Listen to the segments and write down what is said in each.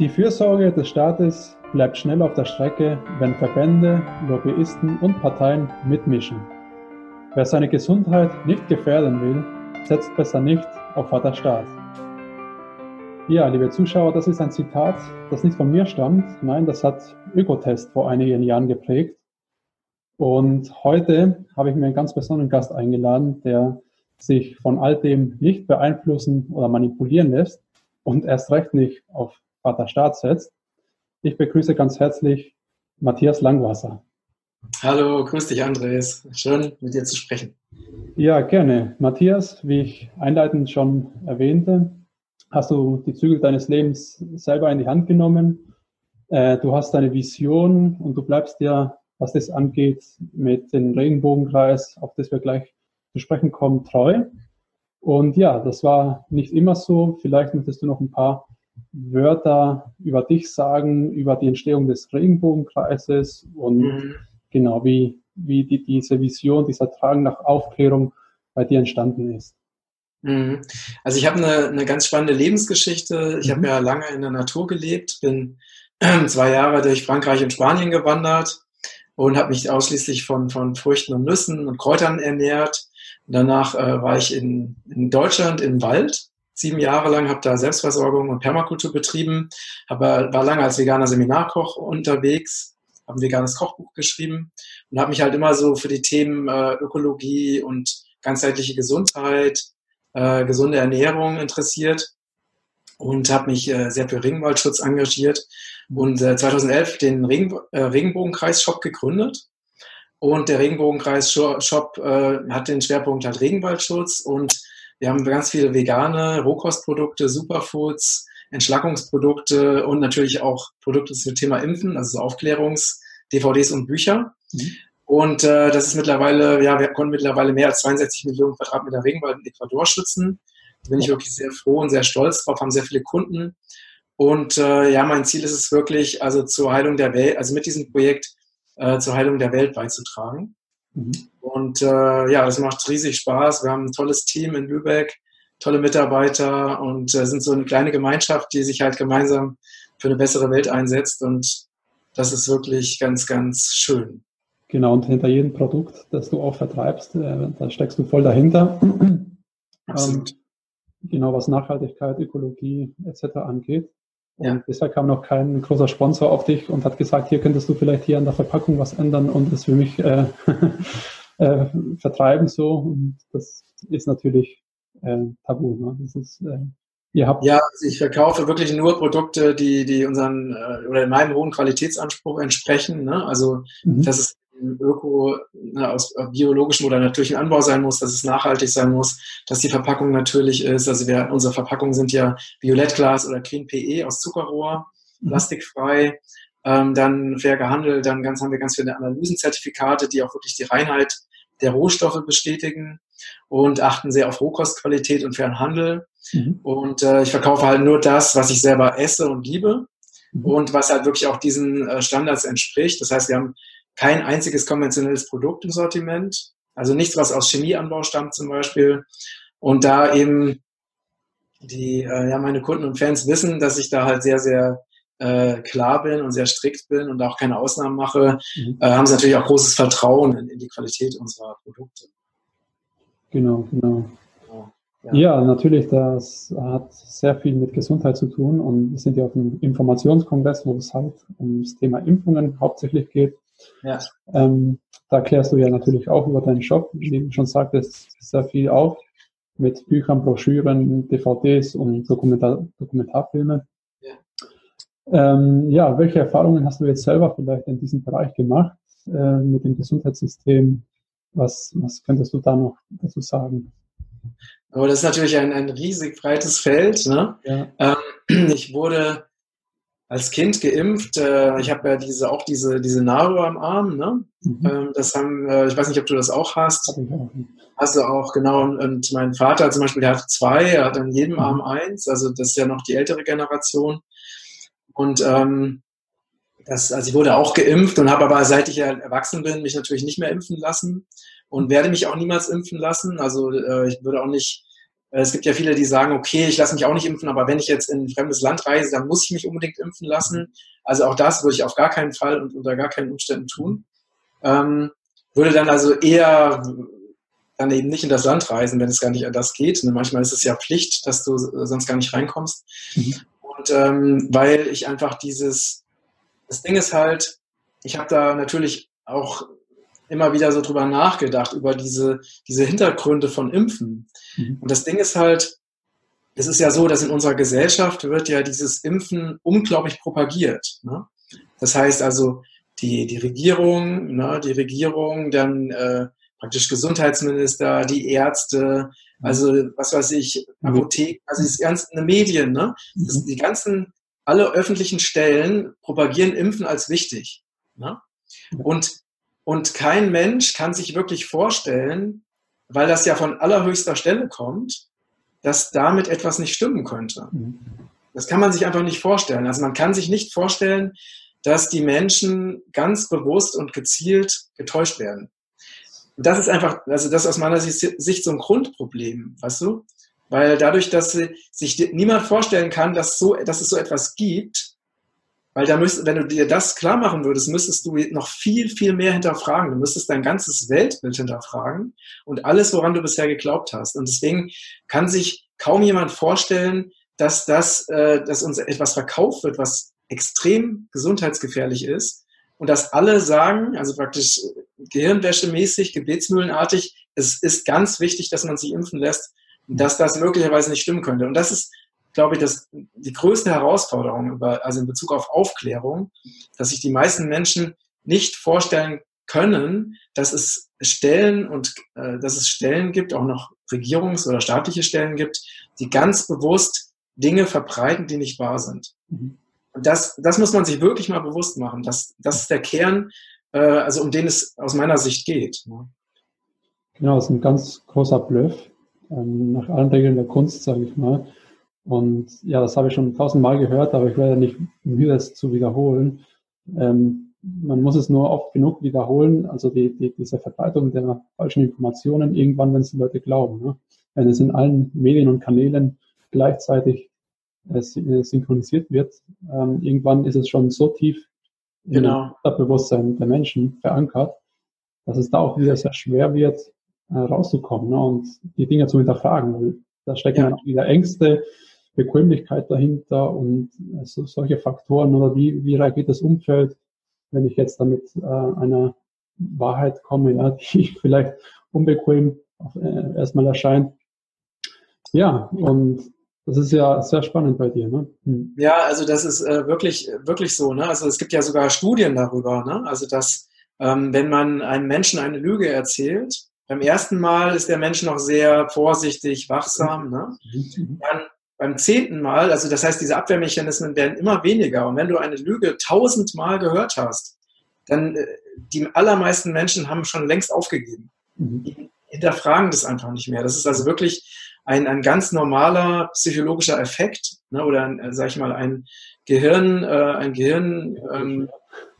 Die Fürsorge des Staates bleibt schnell auf der Strecke, wenn Verbände, Lobbyisten und Parteien mitmischen. Wer seine Gesundheit nicht gefährden will, setzt besser nicht auf Vater Staat. Ja, liebe Zuschauer, das ist ein Zitat, das nicht von mir stammt. Nein, das hat Ökotest vor einigen Jahren geprägt. Und heute habe ich mir einen ganz besonderen Gast eingeladen, der sich von all dem nicht beeinflussen oder manipulieren lässt und erst recht nicht auf Vater Staat setzt. Ich begrüße ganz herzlich Matthias Langwasser. Hallo, grüß dich Andres. Schön mit dir zu sprechen. Ja, gerne. Matthias, wie ich einleitend schon erwähnte, hast du die Zügel deines Lebens selber in die Hand genommen. Äh, du hast deine Vision und du bleibst dir, was das angeht, mit dem Regenbogenkreis, auf das wir gleich zu sprechen kommen, treu. Und ja, das war nicht immer so. Vielleicht möchtest du noch ein paar Wörter über dich sagen, über die Entstehung des Regenbogenkreises und mhm. genau wie, wie die, diese Vision, dieser Tragen nach Aufklärung bei dir entstanden ist. Mhm. Also ich habe eine, eine ganz spannende Lebensgeschichte. Ich mhm. habe ja lange in der Natur gelebt, bin zwei Jahre durch Frankreich und Spanien gewandert und habe mich ausschließlich von, von Früchten und Nüssen und Kräutern ernährt. Danach äh, war ich in, in Deutschland im Wald sieben Jahre lang, habe da Selbstversorgung und Permakultur betrieben, aber war lange als veganer Seminarkoch unterwegs, habe ein veganes Kochbuch geschrieben und habe mich halt immer so für die Themen äh, Ökologie und ganzheitliche Gesundheit, äh, gesunde Ernährung interessiert und habe mich äh, sehr für Regenwaldschutz engagiert und äh, 2011 den Regen, äh, Regenbogenkreis-Shop gegründet. Und der Regenbogenkreis-Shop äh, hat den Schwerpunkt halt Regenwaldschutz und wir haben ganz viele vegane Rohkostprodukte, Superfoods, Entschlackungsprodukte und natürlich auch Produkte zum Thema Impfen, also so Aufklärungs-, DVDs und Bücher. Mhm. Und äh, das ist mittlerweile, ja, wir konnten mittlerweile mehr als 62 Millionen Quadratmeter Regenwald in Ecuador schützen. Da bin ich wirklich sehr froh und sehr stolz drauf, haben sehr viele Kunden. Und äh, ja, mein Ziel ist es wirklich, also zur Heilung der Welt, also mit diesem Projekt äh, zur Heilung der Welt beizutragen. Mhm. Und äh, ja, das macht riesig Spaß. Wir haben ein tolles Team in Lübeck, tolle Mitarbeiter und äh, sind so eine kleine Gemeinschaft, die sich halt gemeinsam für eine bessere Welt einsetzt. Und das ist wirklich ganz, ganz schön. Genau, und hinter jedem Produkt, das du auch vertreibst, äh, da steckst du voll dahinter. Absolut. Ähm, genau, was Nachhaltigkeit, Ökologie etc. angeht. Und ja. bisher kam noch kein großer Sponsor auf dich und hat gesagt, hier könntest du vielleicht hier an der Verpackung was ändern und das für mich äh, äh, vertreiben so. Und das ist natürlich äh, tabu. Ne? Das ist, äh, ihr habt ja, also ich verkaufe wirklich nur Produkte, die, die unseren äh, oder in meinem hohen Qualitätsanspruch entsprechen. Ne? Also mhm. das ist Öko ne, aus biologischem oder natürlichem Anbau sein muss, dass es nachhaltig sein muss, dass die Verpackung natürlich ist. Also wir, unsere Verpackungen sind ja Violettglas oder Clean PE aus Zuckerrohr, mhm. plastikfrei, ähm, dann fair gehandelt, dann ganz, haben wir ganz viele Analysenzertifikate, die auch wirklich die Reinheit der Rohstoffe bestätigen und achten sehr auf Rohkostqualität und fairen Handel. Mhm. Und äh, ich verkaufe halt nur das, was ich selber esse und liebe mhm. und was halt wirklich auch diesen äh, Standards entspricht. Das heißt, wir haben kein einziges konventionelles Produkt im Sortiment, also nichts, was aus Chemieanbau stammt zum Beispiel. Und da eben die, äh, ja, meine Kunden und Fans wissen, dass ich da halt sehr, sehr äh, klar bin und sehr strikt bin und auch keine Ausnahmen mache, mhm. äh, haben sie natürlich auch großes Vertrauen in, in, die Qualität unserer Produkte. Genau, genau. Ja. ja. natürlich, das hat sehr viel mit Gesundheit zu tun und wir sind ja auf einem Informationskongress, wo es halt ums Thema Impfungen hauptsächlich geht. Ja. Ähm, da klärst du ja natürlich auch über deinen Shop, wie du schon sagtest, sehr viel auf mit Büchern, Broschüren, DVDs und Dokumentar Dokumentarfilme. Ja. Ähm, ja, welche Erfahrungen hast du jetzt selber vielleicht in diesem Bereich gemacht äh, mit dem Gesundheitssystem? Was, was könntest du da noch dazu sagen? Aber das ist natürlich ein, ein riesig breites Feld. Ne? Ja. Ähm, ich wurde als Kind geimpft. Äh, ich habe ja diese auch diese diese Narbe am Arm. Ne? Mhm. Ähm, das haben, äh, ich weiß nicht, ob du das auch hast. Hast du auch genau. Und mein Vater zum Beispiel, der hat zwei, er hat an jedem mhm. Arm eins. Also das ist ja noch die ältere Generation. Und ähm, das, also ich wurde auch geimpft und habe aber seit ich erwachsen bin, mich natürlich nicht mehr impfen lassen und werde mich auch niemals impfen lassen. Also äh, ich würde auch nicht Äh, es gibt ja viele, die sagen, okay, ich lasse mich auch nicht impfen, aber wenn ich jetzt in ein fremdes Land reise, dann muss ich mich unbedingt impfen lassen. Also auch das würde ich auf gar keinen Fall und unter gar keinen Umständen tun. Ähm, würde dann also eher dann eben nicht in das Land reisen, wenn es gar nicht an das geht. Und manchmal ist es ja Pflicht, dass du sonst gar nicht reinkommst. Mhm. Und ähm, weil ich einfach dieses, das Ding ist halt, ich habe da natürlich auch immer wieder so drüber nachgedacht, über diese, diese Hintergründe von Impfen. Mhm. Und das Ding ist halt, es ist ja so, dass in unserer Gesellschaft wird ja dieses Impfen unglaublich propagiert. Ne? Das heißt also, die, die Regierung, ne, die Regierung, dann äh, praktisch Gesundheitsminister, die Ärzte. Also was weiß ich, Apotheken, also die ganzen Medien, ne? Das, mhm. die ganzen, alle öffentlichen Stellen propagieren Impfen als wichtig. Ne? Und, und kein Mensch kann sich wirklich vorstellen, weil das ja von allerhöchster Stelle kommt, dass damit etwas nicht stimmen könnte. Mhm. Das kann man sich einfach nicht vorstellen. Also man kann sich nicht vorstellen, dass die Menschen ganz bewusst und gezielt getäuscht werden. Das ist einfach, also das ist aus meiner Sicht so ein Grundproblem, weißt du? Weil dadurch, dass sich niemand vorstellen kann, dass, so, dass es so etwas gibt, weil da müsst, wenn du dir das klar machen würdest, müsstest du noch viel, viel mehr hinterfragen. Du müsstest dein ganzes Weltbild hinterfragen und alles, woran du bisher geglaubt hast. Und deswegen kann sich kaum jemand vorstellen, dass das, äh, dass uns etwas verkauft wird, was extrem gesundheitsgefährlich ist und dass alle sagen, also praktisch gehirnwäschemäßig, gebetsmühlenartig, es ist ganz wichtig, dass man sich impfen lässt, dass das möglicherweise nicht stimmen könnte. Und das ist, glaube ich, das, die größte Herausforderung, über, also in Bezug auf Aufklärung, dass sich die meisten Menschen nicht vorstellen können, dass es Stellen und äh, dass es Stellen gibt, auch noch Regierungs- oder staatliche Stellen gibt, die ganz bewusst Dinge verbreiten, die nicht wahr sind. Mhm. Das, das muss man sich wirklich mal bewusst machen. Das, das ist der Kern, äh, also um den es aus meiner Sicht geht. Ne? Genau, das ist ein ganz großer Bluff, ähm, nach allen Regeln der Kunst, sage ich mal. Und ja, das habe ich schon tausendmal gehört, aber ich werde nicht müde, es zu wiederholen. Ähm, man muss es nur oft genug wiederholen, also die, die, diese Verbreitung der falschen Informationen, irgendwann, wenn es die Leute glauben. Ne? Wenn es in allen Medien und Kanälen gleichzeitig synchronisiert wird. Ähm, irgendwann ist es schon so tief genau. im Bewusstsein der Menschen verankert, dass es da auch wieder sehr schwer wird, äh, rauszukommen ne, und die Dinge zu hinterfragen. Da stecken ja. wieder Ängste, Bequemlichkeit dahinter und äh, so, solche Faktoren oder wie, wie reagiert das Umfeld, wenn ich jetzt damit äh, einer Wahrheit komme, ja, die vielleicht unbequem auf, äh, erstmal erscheint. Ja, und das ist ja sehr spannend bei dir, ne? Hm. Ja, also das ist äh, wirklich, wirklich so, ne? Also es gibt ja sogar Studien darüber, ne? Also dass, ähm, wenn man einem Menschen eine Lüge erzählt, beim ersten Mal ist der Mensch noch sehr vorsichtig, wachsam, ne? Dann beim zehnten Mal, also das heißt, diese Abwehrmechanismen werden immer weniger. Und wenn du eine Lüge tausendmal gehört hast, dann äh, die allermeisten Menschen haben schon längst aufgegeben. Mhm. Die hinterfragen das einfach nicht mehr. Das ist also wirklich ein, ein ganz normaler psychologischer Effekt ne, oder, äh, sag ich mal, ein Gehirn, äh, ein Gehirn ähm,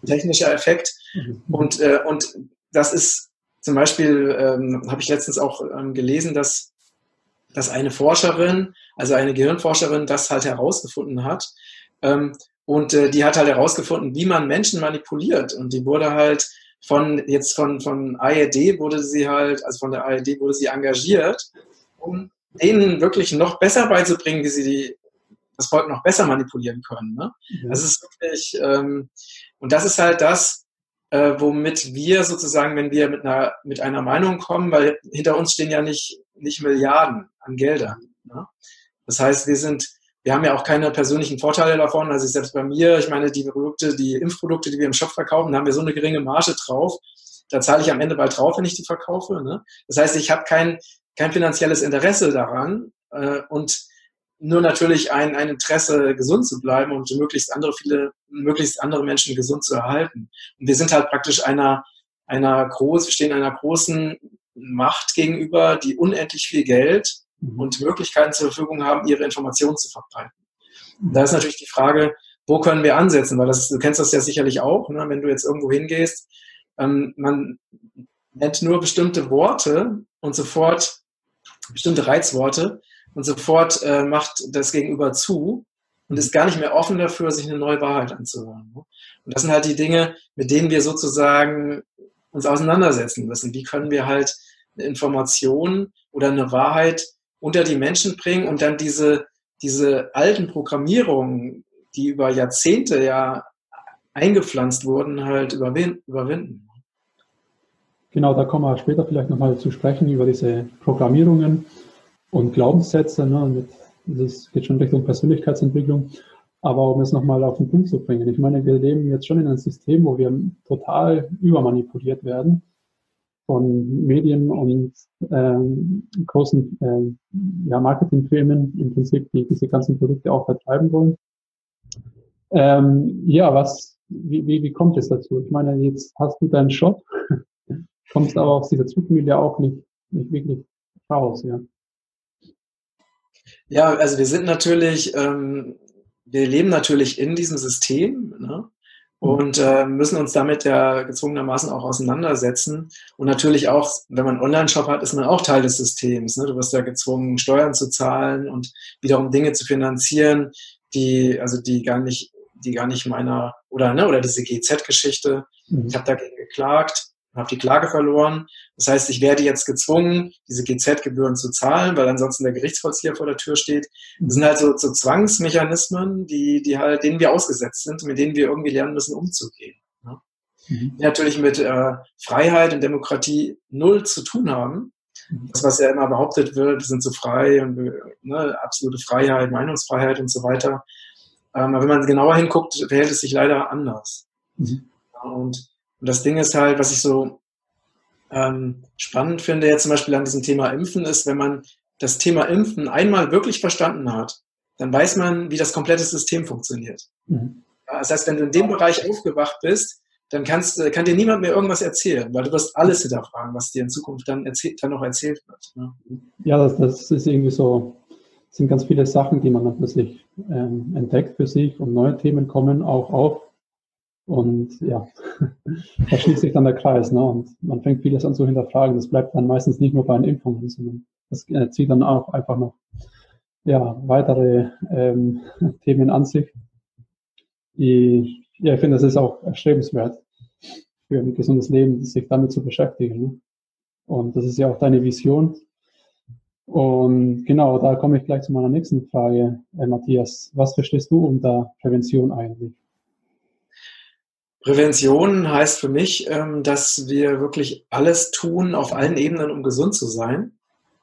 technischer Effekt. Mhm. Und, äh, und das ist zum Beispiel, ähm, habe ich letztens auch ähm, gelesen, dass, dass eine Forscherin, also eine Gehirnforscherin, das halt herausgefunden hat. Ähm, und äh, die hat halt herausgefunden, wie man Menschen manipuliert. Und die wurde halt von, jetzt von, von ARD wurde sie halt, also von der ARD wurde sie engagiert, um denen wirklich noch besser beizubringen, wie sie die, das Volk noch besser manipulieren können. Ne? Mhm. Das ist wirklich, ähm, und das ist halt das, äh, womit wir sozusagen, wenn wir mit einer, mit einer Meinung kommen, weil hinter uns stehen ja nicht, nicht Milliarden an Geldern. Ne? Das heißt, wir sind, wir haben ja auch keine persönlichen Vorteile davon. Also selbst bei mir, ich meine, die Produkte, die Impfprodukte, die wir im Shop verkaufen, da haben wir so eine geringe Marge drauf. Da zahle ich am Ende bald drauf, wenn ich die verkaufe. Ne? Das heißt, ich habe kein, kein finanzielles Interesse daran äh, und nur natürlich ein, ein Interesse, gesund zu bleiben und möglichst andere, viele, möglichst andere Menschen gesund zu erhalten. Und wir sind halt praktisch einer, einer groß, wir stehen einer großen Macht gegenüber, die unendlich viel Geld mhm. und Möglichkeiten zur Verfügung haben, ihre Informationen zu verbreiten. Und da ist natürlich die Frage, wo können wir ansetzen? Weil das, du kennst das ja sicherlich auch, ne? wenn du jetzt irgendwo hingehst, ähm, man nennt nur bestimmte Worte und sofort bestimmte Reizworte und sofort äh, macht das Gegenüber zu und ist gar nicht mehr offen dafür, sich eine neue Wahrheit anzuhören. Ne? Und das sind halt die Dinge, mit denen wir sozusagen uns auseinandersetzen müssen. Wie können wir halt eine Information oder eine Wahrheit unter die Menschen bringen und dann diese, diese alten Programmierungen, die über Jahrzehnte ja eingepflanzt wurden, halt überwinden. Genau, da kommen wir später vielleicht nochmal zu sprechen über diese Programmierungen und Glaubenssätze. Ne, das geht schon Richtung Persönlichkeitsentwicklung. Aber um es nochmal auf den Punkt zu bringen, ich meine, wir leben jetzt schon in einem System, wo wir total übermanipuliert werden von Medien und ähm, großen ähm, ja, Marketingfirmen im Prinzip, die diese ganzen Produkte auch vertreiben wollen. Ähm, ja, was, wie, wie, wie kommt es dazu? Ich meine, jetzt hast du deinen Shop, kommst aber aus dieser Zugmühle auch nicht, nicht wirklich raus, ja. Ja, also wir sind natürlich, ähm, wir leben natürlich in diesem System ne? und äh, müssen uns damit ja gezwungenermaßen auch auseinandersetzen. Und natürlich auch, wenn man einen Online-Shop hat, ist man auch Teil des Systems. Ne? Du wirst ja gezwungen, Steuern zu zahlen und wiederum Dinge zu finanzieren, die, also die gar nicht, die gar nicht meiner, oder, ne, oder diese GZ-Geschichte. Mhm. Ich habe dagegen geklagt habe die Klage verloren. Das heißt, ich werde jetzt gezwungen, diese GZ-Gebühren zu zahlen, weil ansonsten der Gerichtsvollzieher vor der Tür steht. Das sind halt so, so Zwangsmechanismen, die, die halt, denen wir ausgesetzt sind, mit denen wir irgendwie lernen müssen, umzugehen. Ne? Mhm. Die natürlich mit äh, Freiheit und Demokratie null zu tun haben. Mhm. Das, was ja immer behauptet wird, wir sind so frei und ne, absolute Freiheit, Meinungsfreiheit und so weiter. Ähm, aber wenn man genauer hinguckt, verhält es sich leider anders. Mhm. Und und das Ding ist halt, was ich so ähm, spannend finde jetzt zum Beispiel an diesem Thema Impfen, ist, wenn man das Thema Impfen einmal wirklich verstanden hat, dann weiß man, wie das komplette System funktioniert. Mhm. Das heißt, wenn du in dem Bereich aufgewacht bist, dann kannst, äh, kann dir niemand mehr irgendwas erzählen, weil du wirst alles hinterfragen, was dir in Zukunft dann, erzählt, dann noch erzählt wird. Ne? Ja, das, das, ist irgendwie so, sind ganz viele Sachen, die man dann sich ähm, entdeckt für sich und neue Themen kommen auch auf. Und ja, da schließt sich dann der Kreis. Ne? Und man fängt vieles an zu hinterfragen. Das bleibt dann meistens nicht nur bei den Impfungen, sondern das äh, zieht dann auch einfach noch ja, weitere ähm, Themen an sich. Die, ja, ich finde, das ist auch erstrebenswert für ein gesundes Leben, sich damit zu beschäftigen. Ne? Und das ist ja auch deine Vision. Und genau, da komme ich gleich zu meiner nächsten Frage, äh, Matthias. Was verstehst du unter Prävention eigentlich? Prävention heißt für mich, ähm, dass wir wirklich alles tun auf allen Ebenen, um gesund zu sein.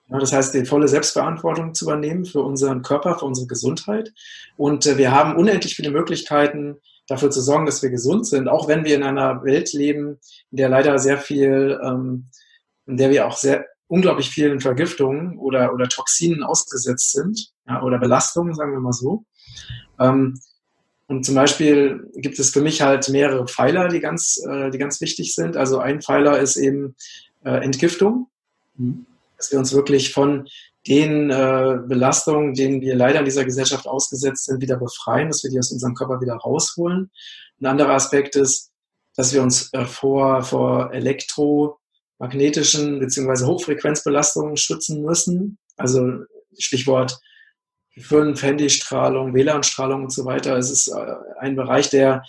Das heißt, die volle Selbstverantwortung zu übernehmen für unseren Körper, für unsere Gesundheit. Und äh, wir haben unendlich viele Möglichkeiten, dafür zu sorgen, dass wir gesund sind, auch wenn wir in einer Welt leben, in der leider sehr viel, ähm, in der wir auch sehr unglaublich vielen Vergiftungen oder, oder Toxinen ausgesetzt sind, oder Belastungen, sagen wir mal so. Ähm, und zum Beispiel gibt es für mich halt mehrere Pfeiler, die ganz, äh, die ganz wichtig sind. Also ein Pfeiler ist eben äh, Entgiftung, mhm. dass wir uns wirklich von den äh, Belastungen, denen wir leider in dieser Gesellschaft ausgesetzt sind, wieder befreien, dass wir die aus unserem Körper wieder rausholen. Ein anderer Aspekt ist, dass wir uns äh, vor, vor elektromagnetischen bzw. Hochfrequenzbelastungen schützen müssen. Also Stichwort 5, Handystrahlung, WLAN-Strahlung und so weiter. Es ist äh, ein Bereich, der,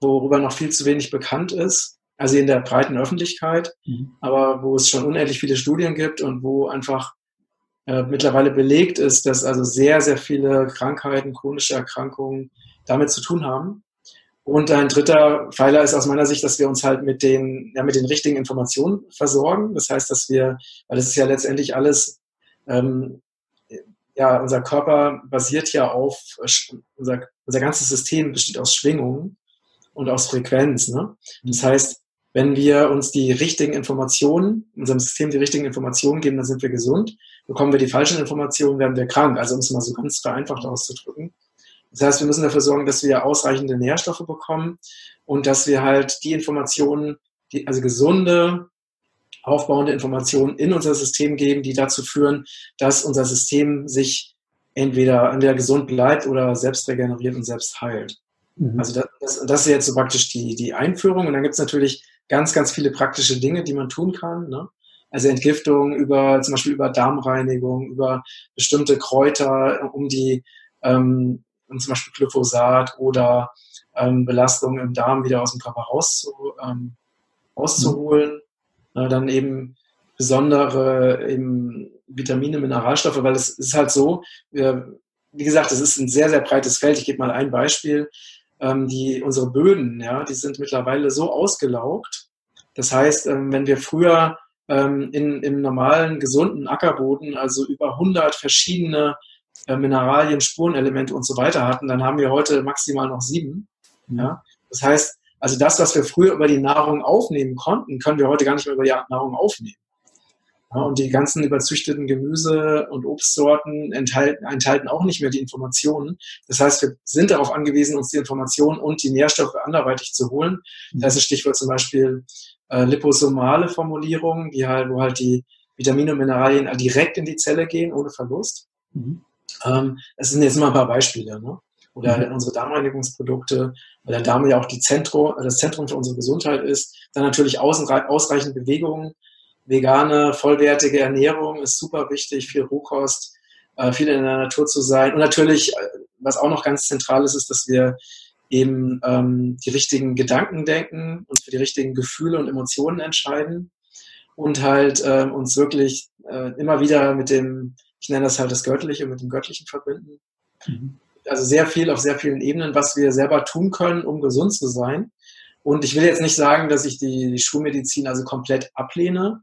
worüber noch viel zu wenig bekannt ist, also in der breiten Öffentlichkeit, mhm. aber wo es schon unendlich viele Studien gibt und wo einfach äh, mittlerweile belegt ist, dass also sehr, sehr viele Krankheiten, chronische Erkrankungen damit zu tun haben. Und ein dritter Pfeiler ist aus meiner Sicht, dass wir uns halt mit den, ja, mit den richtigen Informationen versorgen. Das heißt, dass wir, weil das ist ja letztendlich alles ähm, ja, unser Körper basiert ja auf, unser, unser ganzes System besteht aus Schwingungen und aus Frequenz. Ne? Das heißt, wenn wir uns die richtigen Informationen, unserem System die richtigen Informationen geben, dann sind wir gesund. Bekommen wir die falschen Informationen, werden wir krank. Also um es mal so ganz vereinfacht auszudrücken. Das heißt, wir müssen dafür sorgen, dass wir ausreichende Nährstoffe bekommen und dass wir halt die Informationen, die, also gesunde, aufbauende Informationen in unser System geben, die dazu führen, dass unser System sich entweder, entweder gesund bleibt oder selbst regeneriert und selbst heilt. Mhm. Also das, das, das, ist jetzt so praktisch die, die Einführung. Und dann gibt es natürlich ganz, ganz viele praktische Dinge, die man tun kann. Ne? Also Entgiftung über zum Beispiel über Darmreinigung, über bestimmte Kräuter, um die ähm, um zum Beispiel Glyphosat oder ähm, Belastung im Darm wieder aus dem Körper rauszu, ähm, rauszuholen. Mhm. Äh, dann eben besondere eben Vitamine, Mineralstoffe, weil es ist halt so, wir, wie gesagt, es ist ein sehr, sehr breites Feld. Ich gebe mal ein Beispiel. Ähm, die, unsere Böden, ja, die sind mittlerweile so ausgelaugt. Das heißt, ähm, wenn wir früher ähm, in, im normalen, gesunden Ackerboden, also über 100 verschiedene äh, Mineralien, Spurenelemente und so weiter hatten, dann haben wir heute maximal noch sieben. Mhm. Ja? Das heißt, also das, was wir früher über die Nahrung aufnehmen konnten, können wir heute gar nicht mehr über die Nahrung aufnehmen. Ja, und die ganzen überzüchteten Gemüse- und Obstsorten enthalten, enthalten auch nicht mehr die Informationen. Das heißt, wir sind darauf angewiesen, uns die Informationen und die Nährstoffe anderweitig zu holen. Mhm. Das ist Stichwort zum Beispiel äh, liposomale Formulierung, die halt, wo halt die Vitamine und Mineralien direkt in die Zelle gehen, ohne Verlust. Mhm. Ähm, das sind jetzt mal ein paar Beispiele. Ne? Oder mhm. unsere Darmreinigungsprodukte, weil der Darm ja auch die Zentrum, das Zentrum für unsere Gesundheit ist. Dann natürlich ausreichend Bewegungen, vegane, vollwertige Ernährung ist super wichtig, viel Rohkost, äh, viel in der Natur zu sein. Und natürlich, äh, was auch noch ganz zentral ist, ist, dass wir eben ähm, die richtigen Gedanken denken und für die richtigen Gefühle und Emotionen entscheiden und halt äh, uns wirklich äh, immer wieder mit dem, ich nenne das halt das Göttliche, mit dem Göttlichen verbinden. Mhm. Also sehr viel auf sehr vielen Ebenen, was wir selber tun können, um gesund zu sein. Und ich will jetzt nicht sagen, dass ich die, die Schulmedizin also komplett ablehne.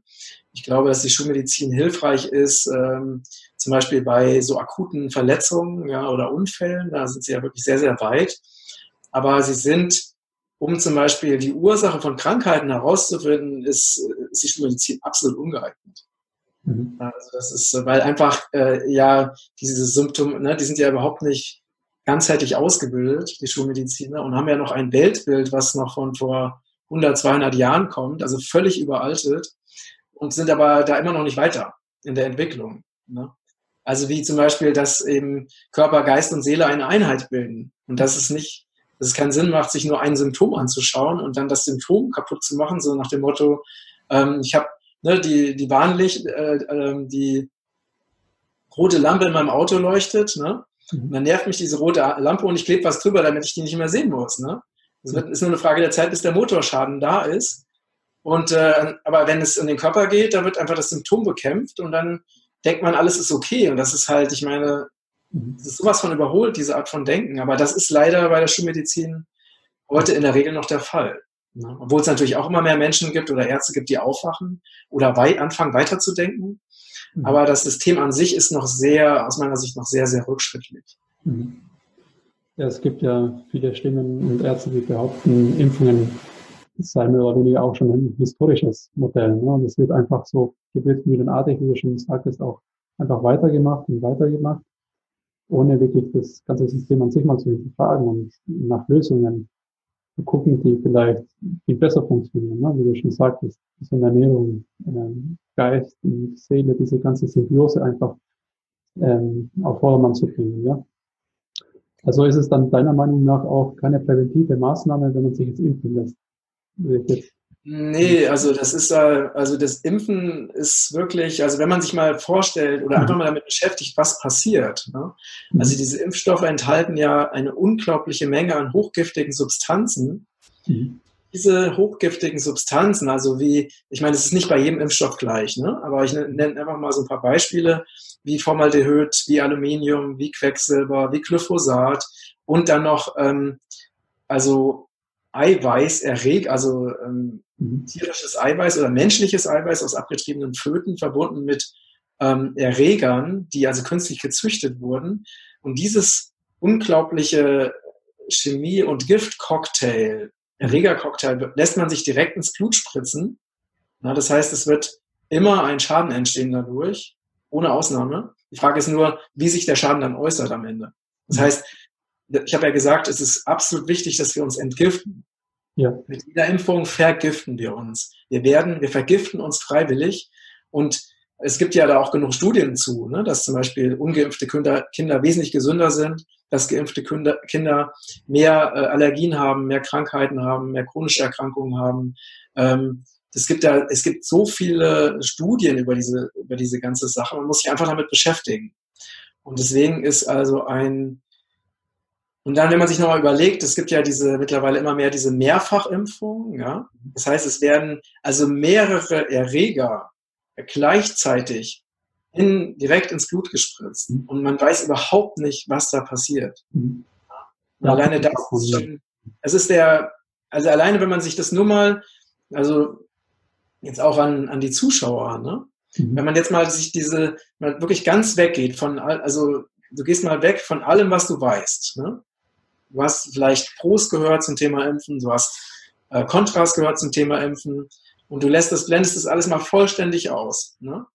Ich glaube, dass die Schulmedizin hilfreich ist, ähm, zum Beispiel bei so akuten Verletzungen ja, oder Unfällen. Da sind sie ja wirklich sehr, sehr weit. Aber sie sind, um zum Beispiel die Ursache von Krankheiten herauszufinden, ist, ist die Schulmedizin absolut ungeeignet. Mhm. Also das ist, weil einfach äh, ja diese Symptome, ne, die sind ja überhaupt nicht ganzheitlich ausgebildet, die Schulmediziner, und haben ja noch ein Weltbild, was noch von vor 100, 200 Jahren kommt, also völlig überaltet und sind aber da immer noch nicht weiter in der Entwicklung. Ne? Also wie zum Beispiel, dass eben Körper, Geist und Seele eine Einheit bilden und dass es nicht, dass es keinen Sinn macht, sich nur ein Symptom anzuschauen und dann das Symptom kaputt zu machen, so nach dem Motto, ähm, ich habe ne, die, die Warnlicht, äh, äh, die rote Lampe in meinem Auto leuchtet, ne? Und dann nervt mich diese rote Lampe und ich klebe was drüber, damit ich die nicht mehr sehen muss. Ne? Es ist nur eine Frage der Zeit, bis der Motorschaden da ist. Und äh, aber wenn es in den Körper geht, da wird einfach das Symptom bekämpft und dann denkt man, alles ist okay. Und das ist halt, ich meine, das ist sowas von überholt, diese Art von Denken. Aber das ist leider bei der Schulmedizin heute in der Regel noch der Fall. Ne? Obwohl es natürlich auch immer mehr Menschen gibt oder Ärzte gibt, die aufwachen oder weit anfangen weiterzudenken. Mhm. Aber das System an sich ist noch sehr, aus meiner Sicht noch sehr, sehr rückschrittlich. Mhm. Ja, es gibt ja viele Stimmen und Ärzte, die behaupten, Impfungen seien mehr oder weniger auch schon ein historisches Modell. Ne? Und es wird einfach so gebetsmühlenartig, wie du schon sagtest, auch einfach weitergemacht und weitergemacht, ohne wirklich das ganze System an sich mal zu hinterfragen und nach Lösungen zu gucken, die vielleicht viel besser funktionieren, ne? wie du schon sagtest, eine Ernährung, ähm, Geist und Seele, diese ganze Symbiose einfach ähm, auf Vordermann zu bringen. Ja? Also ist es dann deiner Meinung nach auch keine präventive Maßnahme, wenn man sich jetzt impfen lässt? Nee, also das ist also das Impfen ist wirklich, also wenn man sich mal vorstellt oder einfach mal damit beschäftigt, was passiert. Ne? Also diese Impfstoffe enthalten ja eine unglaubliche Menge an hochgiftigen Substanzen. Mhm. Diese hochgiftigen Substanzen, also wie, ich meine, es ist nicht bei jedem Impfstoff gleich, ne? aber ich nenne einfach mal so ein paar Beispiele, wie Formaldehyd, wie Aluminium, wie Quecksilber, wie Glyphosat und dann noch ähm, also Eiweiß erregt, also ähm, mhm. tierisches Eiweiß oder menschliches Eiweiß aus abgetriebenen Föten verbunden mit ähm, Erregern, die also künstlich gezüchtet wurden. Und dieses unglaubliche Chemie- und Giftcocktail, Erregercocktail, lässt man sich direkt ins Blut spritzen. Na, das heißt, es wird immer ein Schaden entstehen dadurch, ohne Ausnahme. Die Frage ist nur, wie sich der Schaden dann äußert am Ende. Das mhm. heißt, ich habe ja gesagt, es ist absolut wichtig, dass wir uns entgiften. Ja. Mit jeder Impfung vergiften wir uns. Wir werden, wir vergiften uns freiwillig. Und es gibt ja da auch genug Studien zu, ne, dass zum Beispiel ungeimpfte Kinder, Kinder wesentlich gesünder sind, dass geimpfte Kinder, mehr äh, Allergien haben, mehr Krankheiten haben, mehr chronische Erkrankungen haben, ähm, es gibt ja, es gibt so viele Studien über diese, über diese ganze Sache. Man muss sich einfach damit beschäftigen. Und deswegen ist also ein, und dann, wenn man sich nochmal überlegt, es gibt ja diese, mittlerweile immer mehr diese Mehrfachimpfungen, ja. Das heißt, es werden also mehrere Erreger gleichzeitig in, direkt ins Blut gespritzt. Mhm. Und man weiß überhaupt nicht, was da passiert. Mhm. Ja, alleine das ist schon, es ist der, also alleine, wenn man sich das nur mal, also jetzt auch an, an die Zuschauer, ne? Mhm. Wenn man jetzt mal sich diese, mal wirklich ganz weggeht von, also du gehst mal weg von allem, was du weißt, ne? Du hast vielleicht Pros gehört zum Thema Impfen, du hast äh, Kontras gehört zum Thema Impfen und du lässt das, blendest das alles mal vollständig aus. Ne?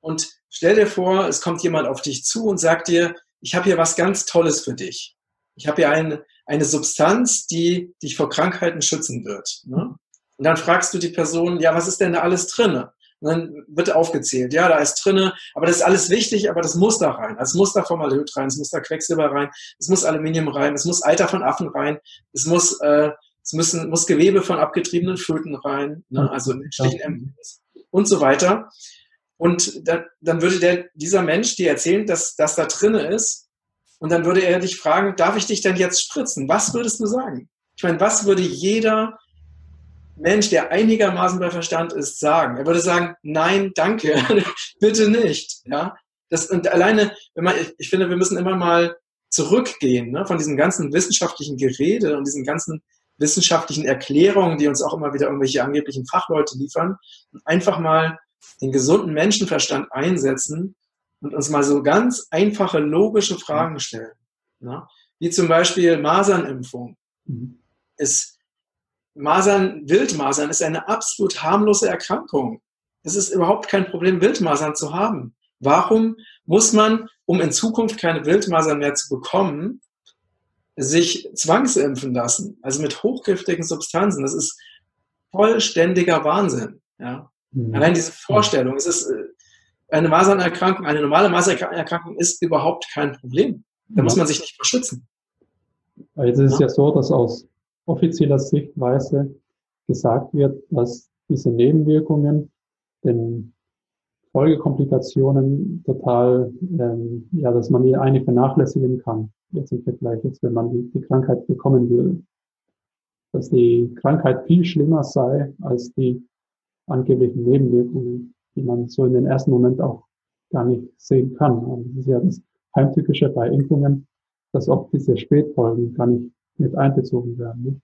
Und stell dir vor, es kommt jemand auf dich zu und sagt dir, ich habe hier was ganz Tolles für dich. Ich habe hier eine, eine Substanz, die dich vor Krankheiten schützen wird. Ne? Und dann fragst du die Person, ja, was ist denn da alles drinne? Und dann wird aufgezählt, ja, da ist drinne, aber das ist alles wichtig, aber das muss da rein. Es muss da Formaldehyd rein, es muss da Quecksilber rein, es muss Aluminium rein, es muss Eiter von Affen rein, es muss, äh, es müssen, muss Gewebe von abgetriebenen Föten rein, ne? also und so weiter. Und da, dann würde der, dieser Mensch dir erzählen, dass das da drinne ist. Und dann würde er dich fragen, darf ich dich denn jetzt spritzen? Was würdest du sagen? Ich meine, was würde jeder Mensch, der einigermaßen bei Verstand ist, sagen? Er würde sagen, nein, danke, bitte nicht. Ja, das, und alleine, wenn man, ich, ich finde, wir müssen immer mal zurückgehen ne, von diesem ganzen wissenschaftlichen Gerede und diesen ganzen wissenschaftlichen Erklärungen, die uns auch immer wieder irgendwelche angeblichen Fachleute liefern, und einfach mal den gesunden Menschenverstand einsetzen und uns mal so ganz einfache, logische Fragen stellen. Ne? Wie zum Beispiel Masernimpfung. Mhm. Ist Masern, Wildmasern ist eine absolut harmlose Erkrankung. Es ist überhaupt kein Problem, Wildmasern zu haben. Warum muss man, um in Zukunft keine Wildmasern mehr zu bekommen, sich zwangsimpfen lassen? Also mit hochgiftigen Substanzen. Das ist vollständiger Wahnsinn. Ja? Mhm. Allein diese Vorstellung, es ist äh, eine Masernerkrankung, eine normale Masernerkrankung ist überhaupt kein Problem. Da ja. muss man sich nicht verschützen. Jetzt ist es ja so, dass aus offizieller Sichtweise gesagt wird, dass diese Nebenwirkungen den Folgekomplikationen total, ähm, ja, dass man die eine vernachlässigen kann. Jetzt im Vergleich, jetzt wenn man die, die Krankheit bekommen würde. Dass die Krankheit viel schlimmer sei als die angeblichen Nebenwirkungen, die man so in den ersten Moment auch gar nicht sehen kann. Und das ist ja das Heimtückische bei Impfungen, dass oft diese Spätfolgen gar nicht mit einbezogen werden. Nicht?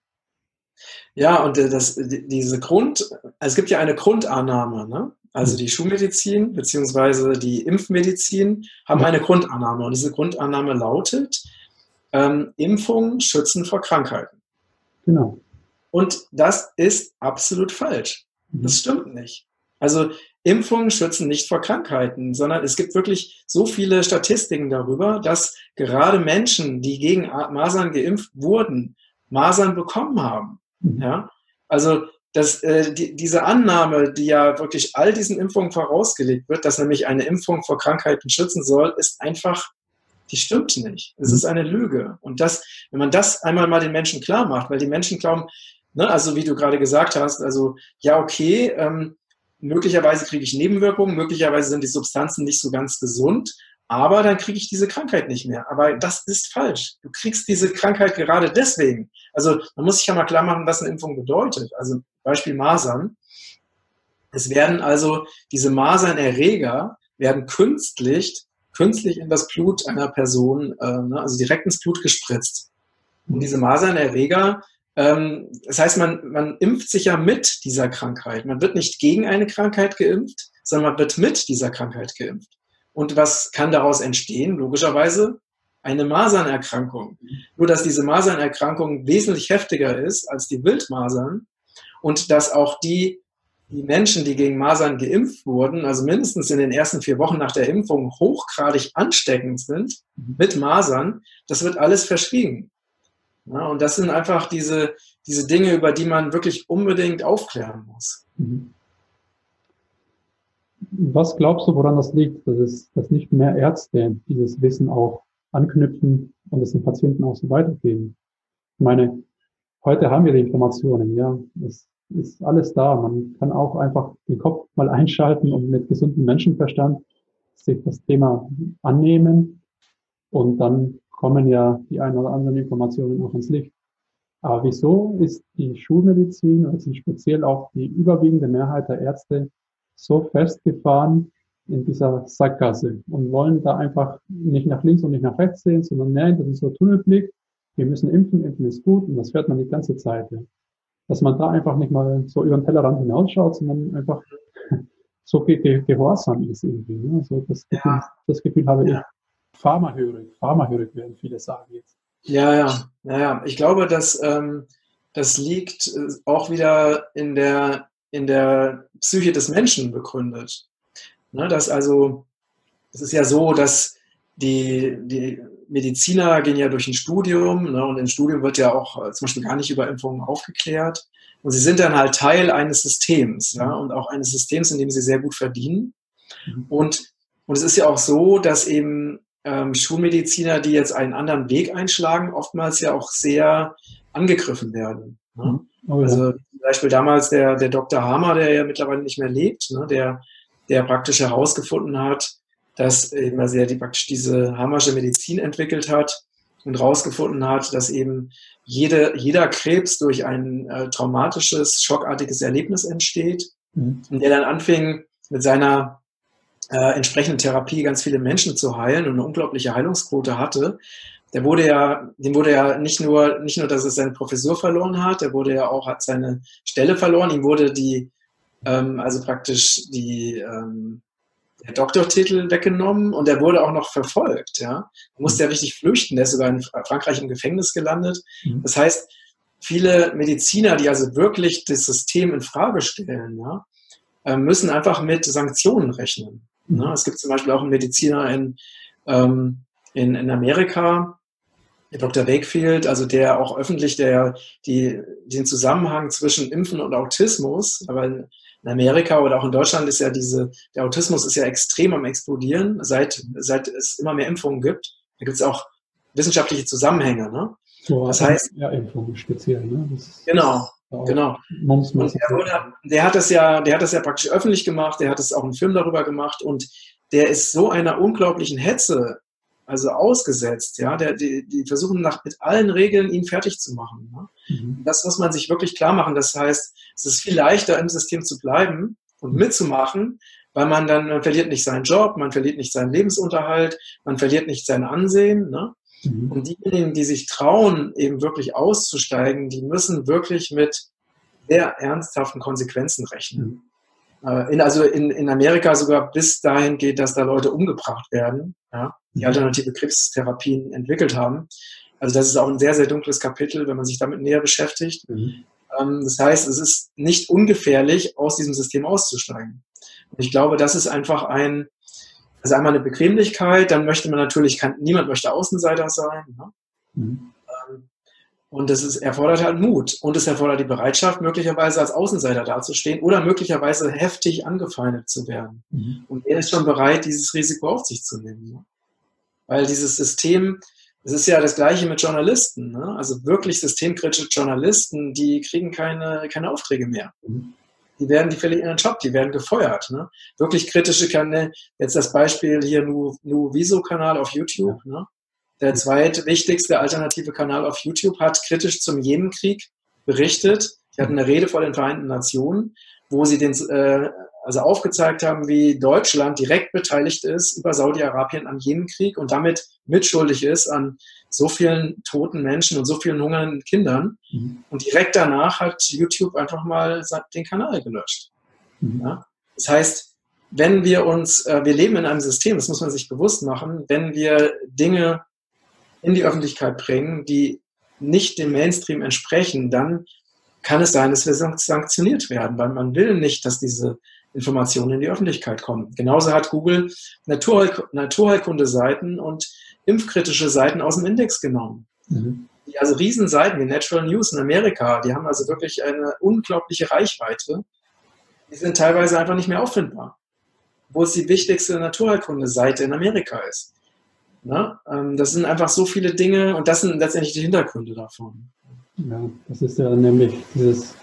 Ja, und äh, das, diese Grund, es gibt ja eine Grundannahme, ne? Also die Schulmedizin beziehungsweise die Impfmedizin haben eine Grundannahme und diese Grundannahme lautet, ähm, Impfungen schützen vor Krankheiten. Genau. Und das ist absolut falsch. Das stimmt nicht. Also Impfungen schützen nicht vor Krankheiten, sondern es gibt wirklich so viele Statistiken darüber, dass gerade Menschen, die gegen Masern geimpft wurden, Masern bekommen haben. Mhm. Ja, also dass äh, die, diese Annahme, die ja wirklich all diesen Impfungen vorausgelegt wird, dass nämlich eine Impfung vor Krankheiten schützen soll, ist einfach, die stimmt nicht. Es mhm. ist eine Lüge. Und das, wenn man das einmal mal den Menschen klar macht, weil die Menschen glauben, ne, also wie du gerade gesagt hast, also ja, okay, ähm, möglicherweise kriege ich Nebenwirkungen, möglicherweise sind die Substanzen nicht so ganz gesund, aber dann kriege ich diese Krankheit nicht mehr. Aber das ist falsch. Du kriegst diese Krankheit gerade deswegen. Also man muss sich ja mal klar machen, was eine Impfung bedeutet. Also Beispiel Masern. Es werden also diese Masernerreger werden künstlich, künstlich in das Blut einer Person, äh, ne, also direkt ins Blut gespritzt. Und diese Masernerreger das heißt, man, man impft sich ja mit dieser Krankheit. Man wird nicht gegen eine Krankheit geimpft, sondern man wird mit dieser Krankheit geimpft. Und was kann daraus entstehen? Logischerweise eine Masernerkrankung. Nur, dass diese Masernerkrankung wesentlich heftiger ist als die Wildmasern und dass auch die, die Menschen, die gegen Masern geimpft wurden, also mindestens in den ersten vier Wochen nach der Impfung hochgradig ansteckend sind mit Masern, das wird alles verschwiegen. Ja, und das sind einfach diese, diese Dinge, über die man wirklich unbedingt aufklären muss. Mhm. Was glaubst du, woran das liegt, dass, es, dass nicht mehr Ärzte dieses Wissen auch anknüpfen und es den Patienten auch so weitergeben? Ich meine, heute haben wir die Informationen, ja. Es ist alles da. Man kann auch einfach den Kopf mal einschalten und mit gesundem Menschenverstand sich das Thema annehmen und dann kommen ja die ein oder anderen Informationen auch ins Licht. Aber wieso ist die Schulmedizin, also speziell auch die überwiegende Mehrheit der Ärzte, so festgefahren in dieser Sackgasse und wollen da einfach nicht nach links und nicht nach rechts sehen, sondern nein, das ist so Tunnelblick, wir müssen impfen, impfen ist gut und das fährt man die ganze Zeit. Dass man da einfach nicht mal so über den Tellerrand hinausschaut, sondern einfach so ge ge gehorsam ist irgendwie. Ne? Also das, Gefühl, ja. das Gefühl habe ja. Pharmahörig, Pharmahörig werden viele sagen jetzt. Ja, ja, ja, ja. Ich glaube, dass ähm, das liegt äh, auch wieder in der, in der Psyche des Menschen begründet. Ne, dass also, es ist ja so, dass die, die Mediziner gehen ja durch ein Studium ne, und im Studium wird ja auch äh, zum Beispiel gar nicht über Impfungen aufgeklärt. Und sie sind dann halt Teil eines Systems ja, und auch eines Systems, in dem sie sehr gut verdienen. Mhm. Und, und es ist ja auch so, dass eben ähm, Schulmediziner, die jetzt einen anderen Weg einschlagen, oftmals ja auch sehr angegriffen werden. Ne? Mhm. Oh, ja. Also zum Beispiel damals der, der Dr. Hamer, der ja mittlerweile nicht mehr lebt, ne, der, der praktisch herausgefunden hat, dass eben, also er die, praktisch diese Hammersche Medizin entwickelt hat und herausgefunden hat, dass eben jede, jeder Krebs durch ein äh, traumatisches, schockartiges Erlebnis entsteht mhm. und der dann anfing mit seiner äh, entsprechenden Therapie ganz viele Menschen zu heilen und eine unglaubliche Heilungsquote hatte. Der wurde ja, dem wurde ja nicht nur, nicht nur, dass er seine Professur verloren hat, der wurde ja auch, hat seine Stelle verloren, ihm wurde die, ähm, also praktisch die, ähm, der Doktortitel weggenommen und er wurde auch noch verfolgt. Ja, er musste ja richtig flüchten. Der ist sogar in Frankreich im Gefängnis gelandet. Mhm. Das heißt, viele Mediziner, die also wirklich das System in Frage stellen, ja, äh, müssen einfach mit Sanktionen rechnen. Mhm. Es gibt zum Beispiel auch einen Mediziner in, ähm, in, in Amerika, Dr. Wakefield, also der auch öffentlich der, die, den Zusammenhang zwischen Impfen und Autismus, aber in Amerika oder auch in Deutschland ist ja diese, der Autismus ist ja extrem am explodieren, seit, seit es immer mehr Impfungen gibt. Da gibt es auch wissenschaftliche Zusammenhänge. Ne? So, das heißt, ja, Impfungen speziell. Ne? genau, genau. Und der, der, hat das ja, der hat das ja praktisch öffentlich gemacht. Der hat es auch einen Film darüber gemacht und der ist so einer unglaublichen Hetze also ausgesetzt, ja, der, die, die versuchen nach, mit allen Regeln ihn fertig zu machen. Ne? Mhm. Das muss man sich wirklich klar machen. Das heißt, es ist viel leichter im System zu bleiben und mitzumachen, weil man dann, man verliert nicht seinen Job, man verliert nicht seinen Lebensunterhalt, man verliert nicht sein Ansehen. Ne? Mhm. Und diejenigen, die sich trauen, eben wirklich auszusteigen, die müssen wirklich mit sehr ernsthaften Konsequenzen rechnen. Mhm. Äh, in, also in, in Amerika sogar bis dahin geht, dass da Leute umgebracht werden, ja, die mhm. alternative Krebstherapien entwickelt haben. Also das ist auch ein sehr, sehr dunkles Kapitel, wenn man sich damit näher beschäftigt. Mhm. Ähm, das heißt, es ist nicht ungefährlich, aus diesem System auszusteigen. Und ich glaube, das ist einfach ein, also einmal eine Bequemlichkeit, dann möchte man natürlich, kann, niemand möchte Außenseiter sein. Ne? Mhm. Und das ist, erfordert halt Mut. Und es erfordert die Bereitschaft, möglicherweise als Außenseiter dazustehen oder möglicherweise heftig angefeindet zu werden. Mhm. Und er ist schon bereit, dieses Risiko auf sich zu nehmen. Ne? Weil dieses System, es ist ja das Gleiche mit Journalisten. Ne? Also wirklich systemkritische Journalisten, die kriegen keine, keine Aufträge mehr. Mhm. Die werden, die verlieren ihren Job, die werden gefeuert. Ne? Wirklich kritische Kanäle, jetzt das Beispiel hier Nu, Nu Viso-Kanal auf YouTube. Ne? Der zweitwichtigste alternative Kanal auf YouTube hat kritisch zum Jemenkrieg berichtet. Die hatten eine Rede vor den Vereinten Nationen, wo sie den, äh, also aufgezeigt haben, wie Deutschland direkt beteiligt ist über Saudi-Arabien am Jemenkrieg und damit mitschuldig ist an so vielen toten Menschen und so vielen hungernden Kindern. Mhm. Und direkt danach hat YouTube einfach mal den Kanal gelöscht. Mhm. Ja? Das heißt, wenn wir uns, äh, wir leben in einem System, das muss man sich bewusst machen, wenn wir Dinge in die Öffentlichkeit bringen, die nicht dem Mainstream entsprechen, dann kann es sein, dass wir sanktioniert werden, weil man will nicht, dass diese Informationen in die Öffentlichkeit kommen. Genauso hat Google Naturheil Naturheilkunde-Seiten und impfkritische Seiten aus dem Index genommen. Mhm. Also Riesenseiten wie Natural News in Amerika, die haben also wirklich eine unglaubliche Reichweite. Die sind teilweise einfach nicht mehr auffindbar, wo es die wichtigste Naturheilkunde-Seite in Amerika ist. Ne? Ähm, das sind einfach so viele Dinge und das sind letztendlich die Hintergründe davon. Ja, das ist ja nämlich dieses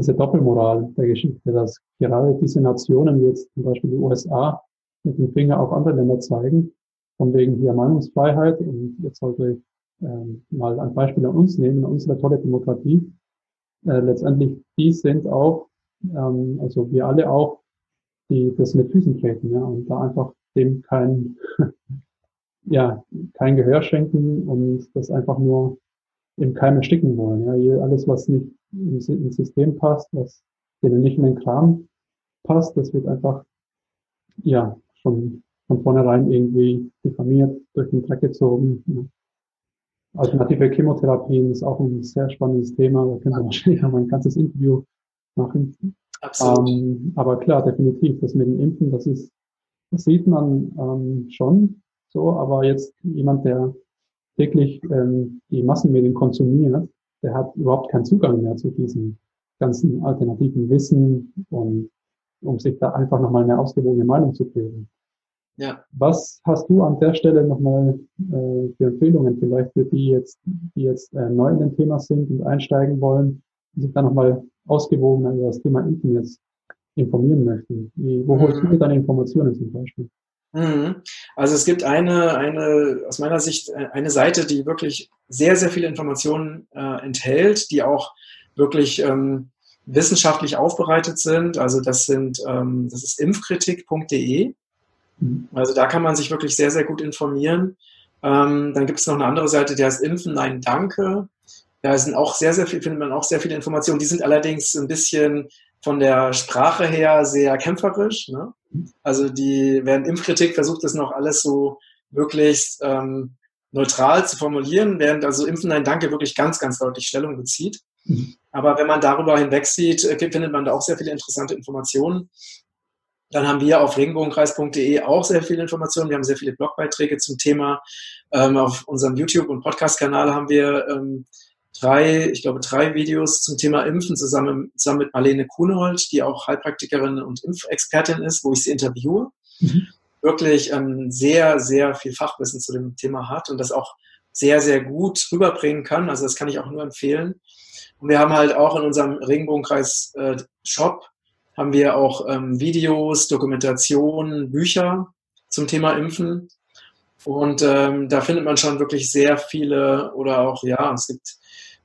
diese Doppelmoral der Geschichte, dass gerade diese Nationen wie jetzt zum Beispiel die USA mit dem Finger auf andere Länder zeigen, von wegen hier Meinungsfreiheit und jetzt sollte ich ähm, mal ein Beispiel an uns nehmen, unsere tolle Demokratie. Äh, letztendlich, die sind auch, ähm, also wir alle auch, die das mit Füßen treten, ja, und da einfach dem kein, ja, kein Gehör schenken und das einfach nur im Keim ersticken wollen. Ja, alles, was nicht ins System passt, was denen nicht in den Kram passt, das wird einfach, ja, schon von vornherein irgendwie diffamiert, durch den Dreck gezogen. Ja. Alternative Chemotherapien ist auch ein sehr spannendes Thema. Da können wir wahrscheinlich auch ein ganzes Interview machen. Absolut. Ähm, aber klar, definitiv, das mit dem Impfen, das ist, das sieht man ähm, schon so, aber jetzt jemand, der täglich ähm, die Massenmedien konsumiert, der hat überhaupt keinen Zugang mehr zu diesem ganzen alternativen Wissen und um sich da einfach nochmal eine ausgewogene Meinung zu bilden. Ja. Was hast du an der Stelle nochmal äh, für Empfehlungen vielleicht für die jetzt, die jetzt äh, neu in dem Thema sind und einsteigen wollen, die sich da nochmal ausgewogen über das Thema jetzt informieren möchten? Wie, wo holst mhm. du deine Informationen zum Beispiel? Mhm. Also es gibt eine, eine, aus meiner Sicht, äh, eine Seite, die wirklich sehr, sehr viele Informationen äh, enthält, die auch wirklich ähm, wissenschaftlich aufbereitet sind. Also das sind, ähm, das ist impfkritik.de. Mhm. Also da kann man sich wirklich sehr, sehr gut informieren. Ähm, dann gibt es noch eine andere Seite, die heißt Impfen, nein, danke. Da sind auch sehr, sehr viel, findet man auch sehr viele Informationen. Die sind allerdings ein bisschen von der Sprache her sehr kämpferisch. Ne? Also die, während Impfkritik versucht das noch alles so möglichst ähm, neutral zu formulieren, während also Impfen Nein Danke wirklich ganz, ganz deutlich Stellung bezieht. Mhm. Aber wenn man darüber hinwegsieht, äh, findet man da auch sehr viele interessante Informationen. Dann haben wir auf regenbogenkreis.de auch sehr viele Informationen. Wir haben sehr viele Blogbeiträge zum Thema. Ähm, auf unserem YouTube- und Podcast-Kanal haben wir ähm, drei, ich glaube, drei Videos zum Thema Impfen zusammen, zusammen mit Marlene Kuhnhold, die auch Heilpraktikerin und Impfexpertin ist, wo ich sie interviewe. Mhm. Wirklich ähm, sehr, sehr viel Fachwissen zu dem Thema hat und das auch sehr, sehr gut rüberbringen kann. Also das kann ich auch nur empfehlen. Und wir haben halt auch in unserem Regenbogenkreis äh, Shop haben wir auch ähm, Videos, Dokumentationen, Bücher zum Thema Impfen. Und ähm, da findet man schon wirklich sehr viele oder auch, ja, es gibt,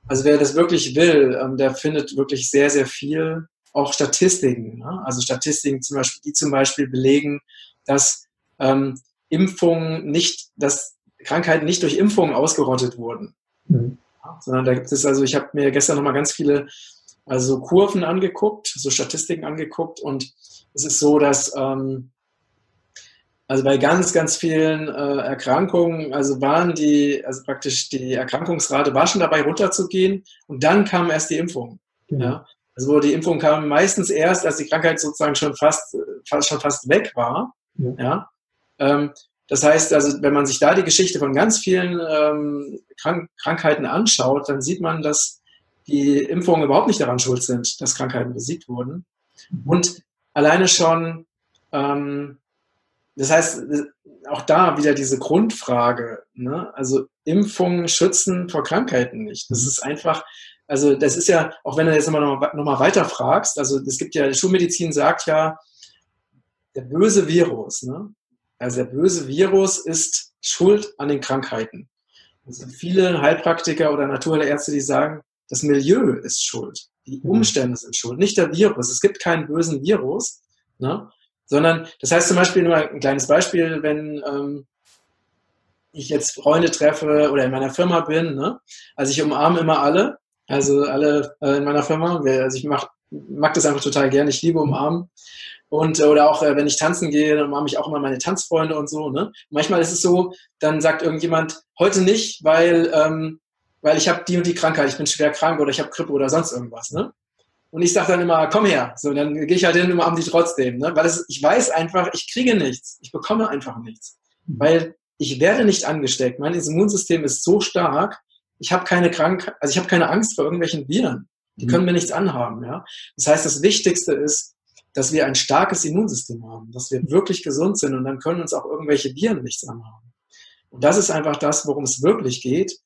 also wer das wirklich will, ähm, der findet wirklich sehr, sehr viel, auch Statistiken. Ne? Also Statistiken zum Beispiel, die zum Beispiel belegen, dass ähm, Impfungen nicht, dass Krankheiten nicht durch Impfungen ausgerottet wurden. Mhm. sondern da gibt es also, ich habe mir gestern nochmal ganz viele also Kurven angeguckt, so Statistiken angeguckt und es ist so, dass ähm, also bei ganz, ganz vielen äh, Erkrankungen, also waren die, also praktisch die Erkrankungsrate war schon dabei runterzugehen und dann kam erst die Impfung. Mhm. Ja? Also wo die Impfung kam meistens erst, als die Krankheit sozusagen schon fast, fast schon fast weg war. Mhm. Ja. Ähm, das heißt, also wenn man sich da die Geschichte von ganz vielen ähm, Krank Krankheiten anschaut, dann sieht man, dass die Impfungen überhaupt nicht daran schuld sind, dass Krankheiten besiegt wurden. Mhm. Und alleine schon, ähm, das heißt, auch da wieder diese Grundfrage, ne? also Impfungen schützen vor Krankheiten nicht. Das mhm. ist einfach, also das ist ja, auch wenn du jetzt nochmal noch mal weiter fragst, also es gibt ja, Schulmedizin sagt ja, der böse Virus, ne? also der böse Virus ist schuld an den Krankheiten. Es gibt viele Heilpraktiker oder Naturheilärzte, die sagen, das Milieu ist schuld. Die mhm. Umstände sind schuld, nicht der Virus. Es gibt keinen bösen Virus, ne? Sondern das heißt zum Beispiel nur ein kleines Beispiel, wenn ähm, ich jetzt Freunde treffe oder in meiner Firma bin, ne? also ich umarme immer alle, also alle äh, in meiner Firma, also ich mach, mag das einfach total gerne, ich liebe umarmen. Und, oder auch, äh, wenn ich tanzen gehe, dann umarme ich auch immer meine Tanzfreunde und so. Ne? manchmal ist es so, dann sagt irgendjemand, heute nicht, weil ähm, weil ich habe die und die Krankheit, ich bin schwer krank oder ich habe Grippe oder sonst irgendwas. Ne? Und ich sage dann immer, komm her. So, dann gehe ich halt hin und umarme die trotzdem. Ne? Weil es, ich weiß einfach, ich kriege nichts. Ich bekomme einfach nichts. Mhm. Weil ich werde nicht angesteckt. Mein Immunsystem ist so stark, ich habe keine Krankheit, also ich habe keine Angst vor irgendwelchen Viren. Die mhm. können mir nichts anhaben. Ja? Das heißt, das Wichtigste ist, dass wir ein starkes Immunsystem haben, dass wir wirklich gesund sind und dann können uns auch irgendwelche Viren nichts anhaben. Und das ist einfach das, worum es wirklich geht.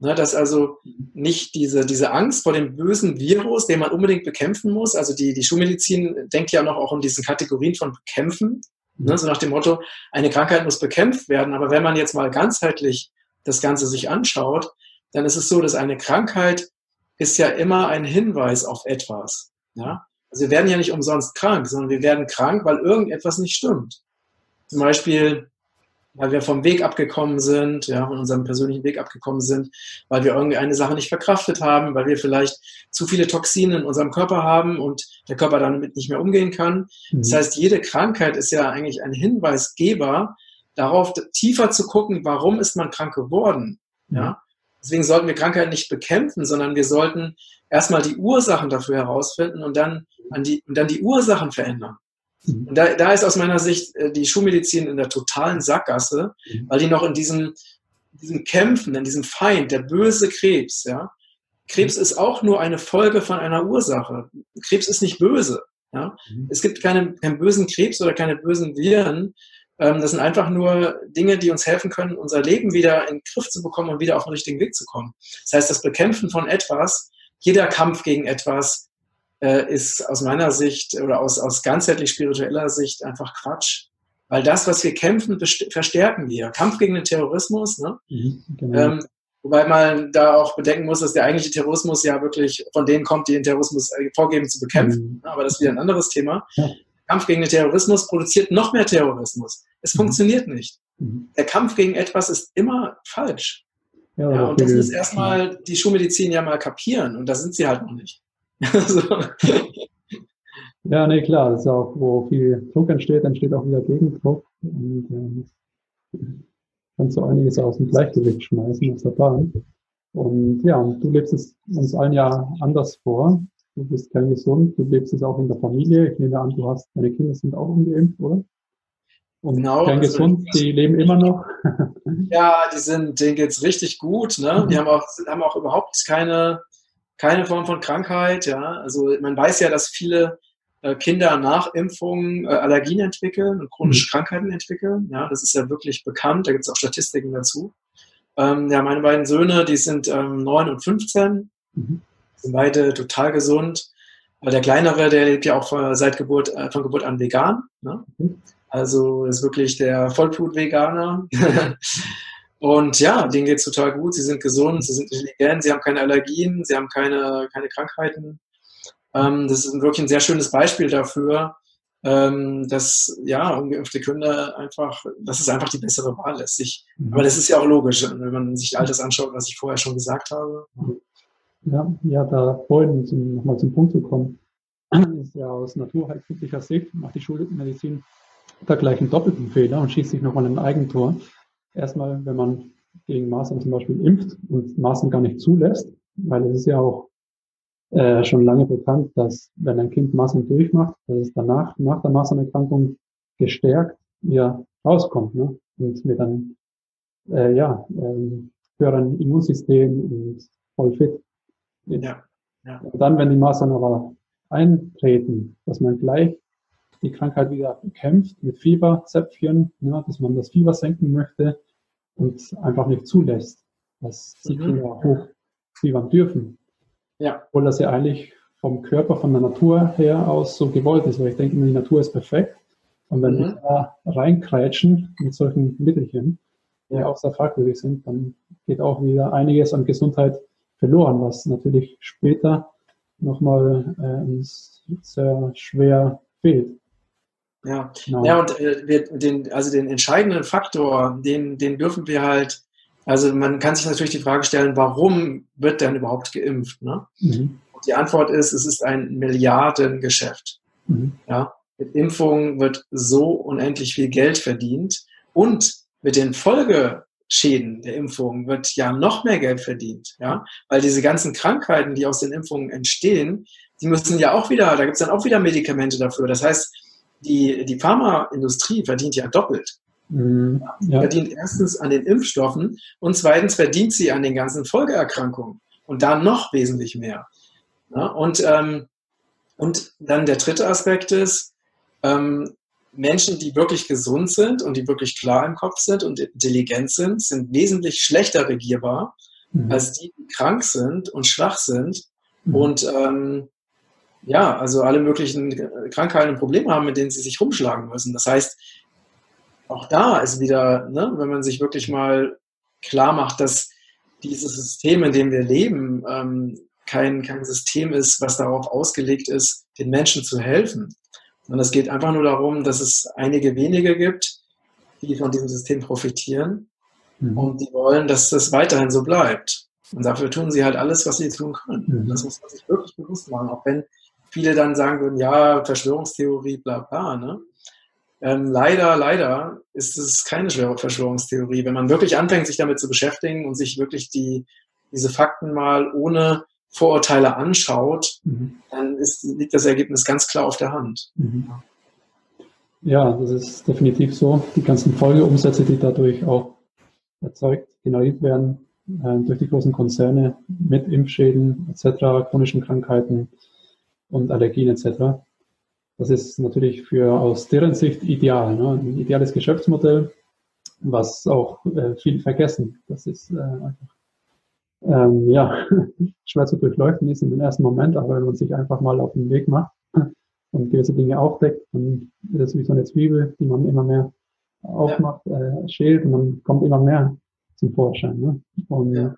Ne, dass also nicht diese, diese Angst vor dem bösen Virus, den man unbedingt bekämpfen muss, also die, die Schulmedizin denkt ja noch auch in diesen Kategorien von bekämpfen, ne, so nach dem Motto, eine Krankheit muss bekämpft werden, aber wenn man jetzt mal ganzheitlich das Ganze sich anschaut, dann ist es so, dass eine Krankheit ist ja immer ein Hinweis auf etwas. Ja? Also wir werden ja nicht umsonst krank, sondern wir werden krank, weil irgendetwas nicht stimmt. Zum Beispiel weil wir vom Weg abgekommen sind, ja, von unserem persönlichen Weg abgekommen sind, weil wir irgendwie eine Sache nicht verkraftet haben, weil wir vielleicht zu viele Toxine in unserem Körper haben und der Körper damit nicht mehr umgehen kann. Mhm. Das heißt, jede Krankheit ist ja eigentlich ein Hinweisgeber darauf, tiefer zu gucken, warum ist man krank geworden, ja. Deswegen sollten wir Krankheiten nicht bekämpfen, sondern wir sollten erstmal die Ursachen dafür herausfinden und dann, an die, und dann die Ursachen verändern. Und da, da ist aus meiner Sicht äh, die Schulmedizin in der totalen Sackgasse, mhm. weil die noch in diesem, diesem Kämpfen, in diesem Feind, der böse Krebs, ja. Krebs mhm. ist auch nur eine Folge von einer Ursache. Krebs ist nicht böse. Ja? Mhm. Es gibt keine, keinen bösen Krebs oder keine bösen Viren. Ähm, das sind einfach nur Dinge, die uns helfen können, unser Leben wieder in den Griff zu bekommen und wieder auf den richtigen Weg zu kommen. Das heißt, das Bekämpfen von etwas, jeder Kampf gegen etwas, äh, ist aus meiner Sicht oder aus, aus ganzheitlich spiritueller Sicht einfach Quatsch. Weil das, was wir kämpfen, verstärken wir. Kampf gegen den Terrorismus, ne? Mhm, genau. ähm, wobei man da auch bedenken muss, dass der eigentliche Terrorismus ja wirklich von denen kommt, die den Terrorismus äh, vorgeben zu bekämpfen. Mhm. Aber das ist wieder ein anderes Thema. Ja. Kampf gegen den Terrorismus produziert noch mehr Terrorismus. Es mhm. funktioniert nicht. Mhm. Der Kampf gegen etwas ist immer falsch. Ja, ja und das ist erstmal die Schulmedizin ja mal kapieren. Und da sind sie halt noch nicht. Ja, nee, klar, das ist auch, wo viel Druck entsteht, entsteht auch wieder Gegendruck. Und äh, kannst du einiges aus dem Gleichgewicht schmeißen aus der Bahn. Und ja, du lebst es uns allen ja anders vor. Du bist gesund, du lebst es auch in der Familie. Ich nehme an, du hast, deine Kinder sind auch ungeimpft, oder? Und genau, kerngesund, also, die leben immer noch. ja, die sind, denen geht's richtig gut. Ne? Die haben auch, haben auch überhaupt keine keine Form von Krankheit. Ja, also man weiß ja, dass viele äh, Kinder nach Impfungen äh, Allergien entwickeln und chronische mhm. Krankheiten entwickeln. Ja, das ist ja wirklich bekannt. Da gibt es auch Statistiken dazu. Ähm, ja, meine beiden Söhne, die sind ähm, 9 und 15, mhm. sind beide total gesund. Der kleinere, der lebt ja auch seit Geburt, äh, von Geburt an vegan. Ne? Mhm. Also ist wirklich der Vollblut-Veganer. Und ja, denen geht's total gut. Sie sind gesund, sie sind intelligent, sie haben keine Allergien, sie haben keine, keine Krankheiten. Ähm, das ist wirklich ein sehr schönes Beispiel dafür, ähm, dass ja, ungeimpfte Kinder einfach, dass es einfach die bessere Wahl ist. Ich, mhm. aber das ist ja auch logisch, wenn man sich all das anschaut, was ich vorher schon gesagt habe. Ja, ja, da vorhin zum, nochmal zum Punkt zu kommen, ist ja aus naturheilkundlicher Sicht macht die Schulmedizin da gleich einen doppelten Fehler und schießt sich nochmal ein Eigentor erstmal, wenn man gegen Masern zum Beispiel impft und Masern gar nicht zulässt, weil es ist ja auch äh, schon lange bekannt, dass wenn ein Kind Masern durchmacht, dass es danach, nach der Masernerkrankung gestärkt wieder rauskommt ne? und mit einem äh, ja, ähm, höheren Immunsystem und voll fit. Ja, ja. Und dann, wenn die Masern aber eintreten, dass man gleich die Krankheit wieder bekämpft mit Fieberzäpfchen, ne, dass man das Fieber senken möchte und einfach nicht zulässt, dass die mhm. Kinder hochfiebern dürfen. Ja. Obwohl das ja eigentlich vom Körper, von der Natur her aus so gewollt ist, weil ich denke, die Natur ist perfekt. Und wenn mhm. wir da reinkreitschen mit solchen Mittelchen, die ja. auch sehr fragwürdig sind, dann geht auch wieder einiges an Gesundheit verloren, was natürlich später nochmal äh, sehr schwer fehlt. Ja, genau. ja und äh, wir, den, also den entscheidenden Faktor, den, den dürfen wir halt, also man kann sich natürlich die Frage stellen, warum wird denn überhaupt geimpft? Ne? Mhm. Die Antwort ist, es ist ein Milliardengeschäft. Mhm. Ja? Mit Impfungen wird so unendlich viel Geld verdient und mit den Folgeschäden der Impfung wird ja noch mehr Geld verdient, ja, weil diese ganzen Krankheiten, die aus den Impfungen entstehen, die müssen ja auch wieder, da gibt es dann auch wieder Medikamente dafür. Das heißt, die, die Pharmaindustrie verdient ja doppelt. Mhm, ja. Verdient erstens an den Impfstoffen und zweitens verdient sie an den ganzen Folgeerkrankungen und da noch wesentlich mehr. Ja, und, ähm, und dann der dritte Aspekt ist, ähm, Menschen, die wirklich gesund sind und die wirklich klar im Kopf sind und intelligent sind, sind wesentlich schlechter regierbar mhm. als die, die krank sind und schwach sind mhm. und ähm, ja, also alle möglichen Krankheiten und Probleme haben, mit denen sie sich rumschlagen müssen. Das heißt, auch da ist wieder, ne, wenn man sich wirklich mal klar macht, dass dieses System, in dem wir leben, ähm, kein, kein System ist, was darauf ausgelegt ist, den Menschen zu helfen. Sondern es geht einfach nur darum, dass es einige wenige gibt, die von diesem System profitieren mhm. und die wollen, dass das weiterhin so bleibt. Und dafür tun sie halt alles, was sie tun können. Mhm. Das muss man sich wirklich bewusst machen, auch wenn viele dann sagen würden, ja, Verschwörungstheorie, bla bla. Ne? Ähm, leider, leider ist es keine schwere Verschwörungstheorie. Wenn man wirklich anfängt, sich damit zu beschäftigen und sich wirklich die, diese Fakten mal ohne Vorurteile anschaut, mhm. dann ist, liegt das Ergebnis ganz klar auf der Hand. Mhm. Ja, das ist definitiv so. Die ganzen Folgeumsätze, die dadurch auch erzeugt, generiert werden, äh, durch die großen Konzerne mit Impfschäden etc., chronischen Krankheiten und Allergien etc. Das ist natürlich für aus deren Sicht ideal, ne? ein ideales Geschäftsmodell, was auch äh, viele vergessen. Das ist äh, einfach ähm, ja, schwer zu durchleuchten ist in den ersten Moment, aber wenn man sich einfach mal auf den Weg macht und gewisse Dinge aufdeckt, dann ist es wie so eine Zwiebel, die man immer mehr aufmacht, ja. äh, schält und dann kommt immer mehr zum Vorschein. Ne? Und ja.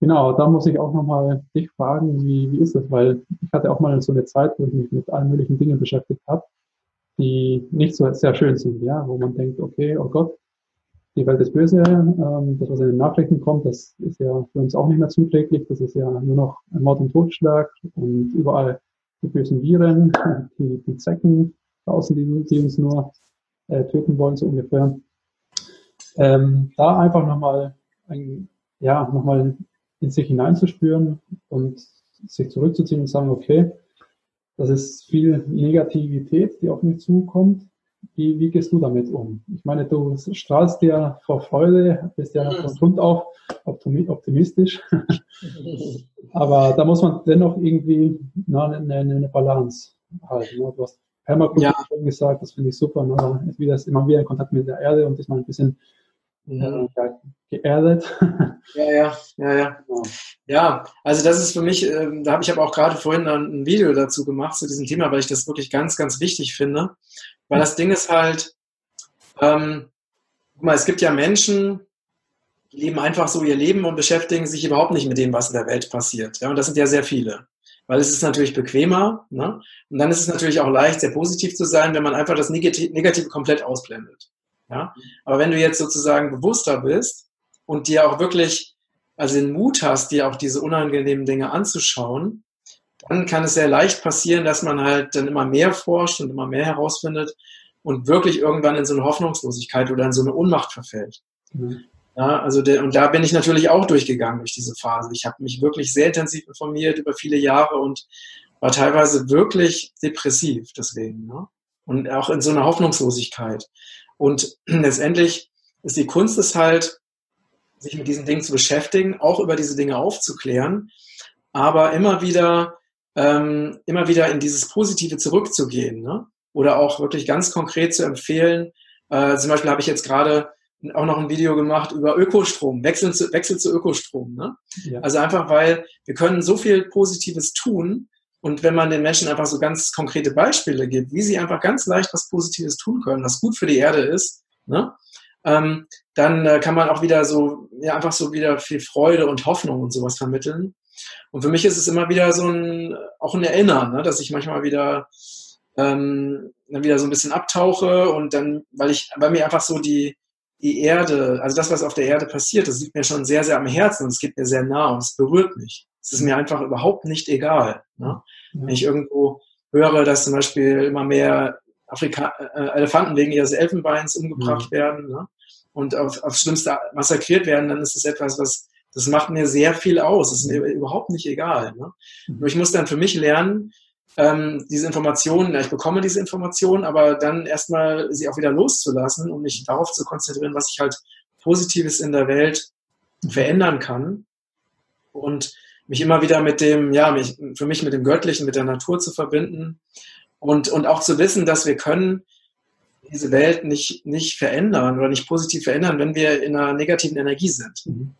Genau, da muss ich auch nochmal dich fragen, wie, wie ist das? Weil ich hatte auch mal so eine Zeit, wo ich mich mit allen möglichen Dingen beschäftigt habe, die nicht so sehr schön sind, ja, wo man denkt, okay, oh Gott, die Welt ist böse, ähm, das, was in den Nachrichten kommt, das ist ja für uns auch nicht mehr zuträglich, das ist ja nur noch Mord und Totschlag und überall die bösen Viren, die, die Zecken draußen, die, die uns nur äh, töten wollen, so ungefähr. Ähm, da einfach nochmal ein, ja, nochmal in sich hineinzuspüren und sich zurückzuziehen und sagen, okay, das ist viel Negativität, die auf mich zukommt. Wie, wie gehst du damit um? Ich meine, du strahlst ja vor Freude, bist ja von Grund auf optimistisch. Aber da muss man dennoch irgendwie na, eine, eine Balance halten. Ne? Du hast Permakultur ja. gesagt, das finde ich super. Ne? Wieder ist immer wieder in Kontakt mit der Erde und ist mal ein bisschen mhm. geerdet. Ja, ja, ja, ja. Ja, also das ist für mich, äh, da habe ich aber auch gerade vorhin ein Video dazu gemacht zu diesem Thema, weil ich das wirklich ganz, ganz wichtig finde. Weil das Ding ist halt, ähm, guck mal, es gibt ja Menschen, die leben einfach so ihr Leben und beschäftigen sich überhaupt nicht mit dem, was in der Welt passiert. Ja, und das sind ja sehr viele. Weil es ist natürlich bequemer, ne? Und dann ist es natürlich auch leicht, sehr positiv zu sein, wenn man einfach das Negative komplett ausblendet. Ja? Aber wenn du jetzt sozusagen bewusster bist und dir auch wirklich, also den Mut hast, dir auch diese unangenehmen Dinge anzuschauen, dann kann es sehr leicht passieren, dass man halt dann immer mehr forscht und immer mehr herausfindet und wirklich irgendwann in so eine Hoffnungslosigkeit oder in so eine Ohnmacht verfällt. Mhm. Ja, also der, und da bin ich natürlich auch durchgegangen durch diese Phase. Ich habe mich wirklich sehr intensiv informiert über viele Jahre und war teilweise wirklich depressiv deswegen. Ne? Und auch in so einer Hoffnungslosigkeit. Und letztendlich ist die Kunst es halt, sich mit diesen Dingen zu beschäftigen, auch über diese Dinge aufzuklären, aber immer wieder, ähm, immer wieder in dieses Positive zurückzugehen. Ne? Oder auch wirklich ganz konkret zu empfehlen. Äh, zum Beispiel habe ich jetzt gerade auch noch ein Video gemacht über Ökostrom, Wechsel zu, Wechsel zu Ökostrom. Ne? Ja. Also einfach, weil wir können so viel Positives tun, und wenn man den Menschen einfach so ganz konkrete Beispiele gibt, wie sie einfach ganz leicht was Positives tun können, was gut für die Erde ist, ne, ähm, dann äh, kann man auch wieder so, ja, einfach so wieder viel Freude und Hoffnung und sowas vermitteln. Und für mich ist es immer wieder so ein, auch ein Erinnern, ne, dass ich manchmal wieder, ähm, dann wieder so ein bisschen abtauche und dann, weil ich, weil mir einfach so die, die Erde, also das, was auf der Erde passiert, das liegt mir schon sehr, sehr am Herzen und es geht mir sehr nah und es berührt mich. Es ist mir einfach überhaupt nicht egal. Ne? Wenn ich irgendwo höre, dass zum Beispiel immer mehr Afrika äh, Elefanten wegen ihres Elfenbeins umgebracht mhm. werden ne? und auf, aufs Schlimmste massakriert werden, dann ist das etwas, was das macht mir sehr viel aus. Das ist mir überhaupt nicht egal. Ne? Mhm. Nur ich muss dann für mich lernen, ähm, diese Informationen, ja, ich bekomme diese Informationen, aber dann erstmal sie auch wieder loszulassen und mich darauf zu konzentrieren, was ich halt Positives in der Welt verändern kann. Und mich immer wieder mit dem, ja, mich, für mich mit dem Göttlichen, mit der Natur zu verbinden und, und auch zu wissen, dass wir können diese Welt nicht, nicht verändern oder nicht positiv verändern, wenn wir in einer negativen Energie sind. Mhm.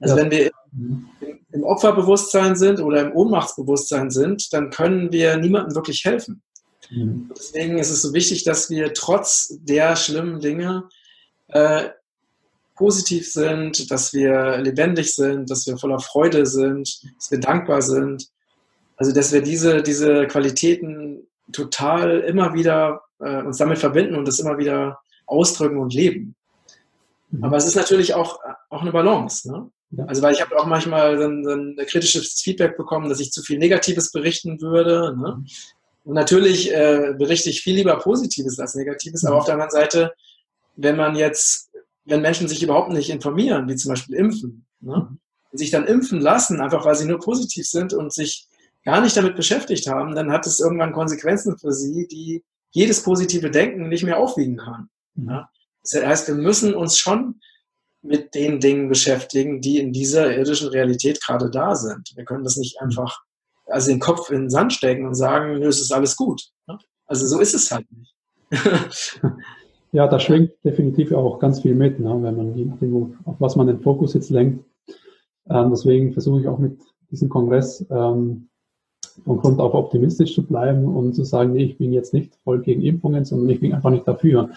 Also ja. wenn wir mhm. im Opferbewusstsein sind oder im Ohnmachtsbewusstsein sind, dann können wir niemandem wirklich helfen. Mhm. Deswegen ist es so wichtig, dass wir trotz der schlimmen Dinge äh, positiv sind, dass wir lebendig sind, dass wir voller Freude sind, dass wir dankbar sind. Also dass wir diese, diese Qualitäten total immer wieder äh, uns damit verbinden und das immer wieder ausdrücken und leben. Mhm. Aber es ist natürlich auch, auch eine Balance. Ne? Ja. Also weil ich habe auch manchmal dann, dann kritisches Feedback bekommen, dass ich zu viel Negatives berichten würde. Ne? Mhm. Und natürlich äh, berichte ich viel lieber Positives als Negatives, aber mhm. auf der anderen Seite, wenn man jetzt, wenn Menschen sich überhaupt nicht informieren, wie zum Beispiel impfen, ne? und sich dann impfen lassen, einfach weil sie nur positiv sind und sich gar nicht damit beschäftigt haben, dann hat es irgendwann Konsequenzen für sie, die jedes positive Denken nicht mehr aufwiegen kann. Ja? Das heißt, wir müssen uns schon mit den Dingen beschäftigen, die in dieser irdischen Realität gerade da sind. Wir können das nicht einfach, also den Kopf in den Sand stecken und sagen, nö, es ist alles gut. Also so ist es halt nicht. ja, da schwingt definitiv auch ganz viel mit, ne, wenn man je nachdem, auf was man den Fokus jetzt lenkt. Ähm, deswegen versuche ich auch mit diesem Kongress ähm, von Grund auf optimistisch zu bleiben und zu sagen, nee, ich bin jetzt nicht voll gegen Impfungen, sondern ich bin einfach nicht dafür.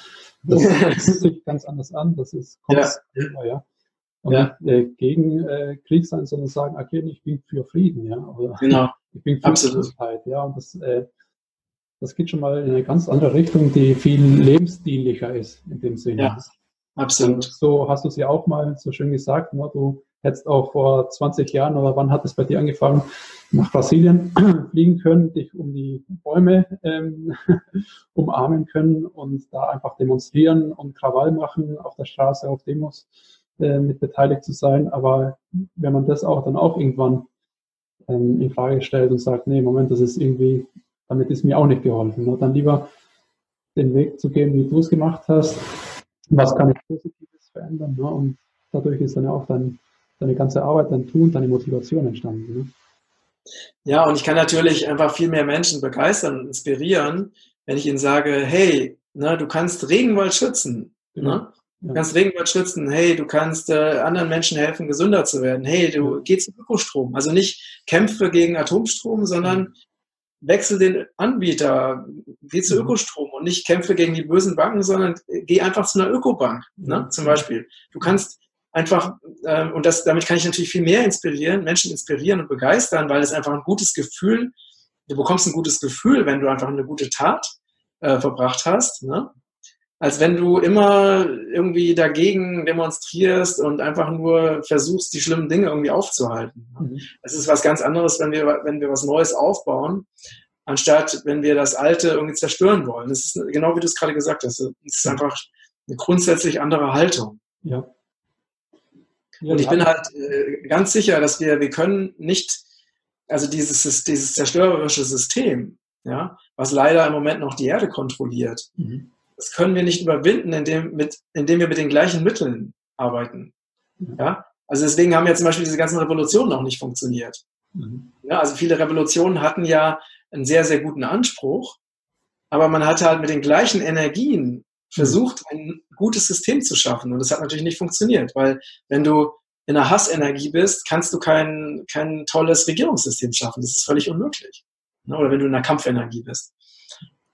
Das fühlt sich ganz anders an. Das ist ja. ja. Und ja. äh, gegen äh, Krieg sein, sondern sagen, okay, ich bin für Frieden, ja. Oder genau. Ich bin für Absolut. ja. Und das, äh, das geht schon mal in eine ganz andere Richtung, die viel lebensdienlicher ist in dem Sinne. Ja, absolut. So hast du es ja auch mal so schön gesagt, ne? du hättest auch vor 20 Jahren oder wann hat es bei dir angefangen, nach Brasilien fliegen können, dich um die Bäume ähm, umarmen können und da einfach demonstrieren und Krawall machen auf der Straße, auf Demos äh, mit beteiligt zu sein. Aber wenn man das auch dann auch irgendwann ähm, in Frage stellt und sagt, nee, Moment, das ist irgendwie, damit ist mir auch nicht geholfen. Ne? Dann lieber den Weg zu gehen, wie du es gemacht hast. Was kann ich Positives verändern? Ne? Und dadurch ist dann ja auch dein, deine ganze Arbeit, dein Tun, deine Motivation entstanden. Ne? Ja, und ich kann natürlich einfach viel mehr Menschen begeistern und inspirieren, wenn ich ihnen sage, hey, ne, du kannst Regenwald schützen. Ne? Ja. Du kannst Regenwald schützen. Hey, du kannst äh, anderen Menschen helfen, gesünder zu werden. Hey, du ja. geh zum Ökostrom. Also nicht kämpfe gegen Atomstrom, sondern wechsel den Anbieter, geh zu Ökostrom und nicht kämpfe gegen die bösen Banken, sondern geh einfach zu einer Ökobank, ne, zum Beispiel. Du kannst einfach, ähm, und das, damit kann ich natürlich viel mehr inspirieren, Menschen inspirieren und begeistern, weil es einfach ein gutes Gefühl, du bekommst ein gutes Gefühl, wenn du einfach eine gute Tat äh, verbracht hast, ne? Als wenn du immer irgendwie dagegen demonstrierst und einfach nur versuchst, die schlimmen Dinge irgendwie aufzuhalten. Mhm. Es ist was ganz anderes, wenn wir, wenn wir was Neues aufbauen, anstatt wenn wir das Alte irgendwie zerstören wollen. Das ist genau wie du es gerade gesagt hast. Es ist einfach eine grundsätzlich andere Haltung. Ja. Und ich bin halt äh, ganz sicher, dass wir, wir können nicht, also dieses, dieses zerstörerische System, ja, was leider im Moment noch die Erde kontrolliert, mhm. Das können wir nicht überwinden, indem, mit, indem wir mit den gleichen Mitteln arbeiten. Mhm. Ja? Also deswegen haben ja zum Beispiel diese ganzen Revolutionen auch nicht funktioniert. Mhm. Ja, also viele Revolutionen hatten ja einen sehr, sehr guten Anspruch, aber man hatte halt mit den gleichen Energien versucht, ein gutes System zu schaffen. Und das hat natürlich nicht funktioniert, weil wenn du in einer Hassenergie bist, kannst du kein, kein tolles Regierungssystem schaffen. Das ist völlig unmöglich. Ne? Oder wenn du in einer Kampfenergie bist.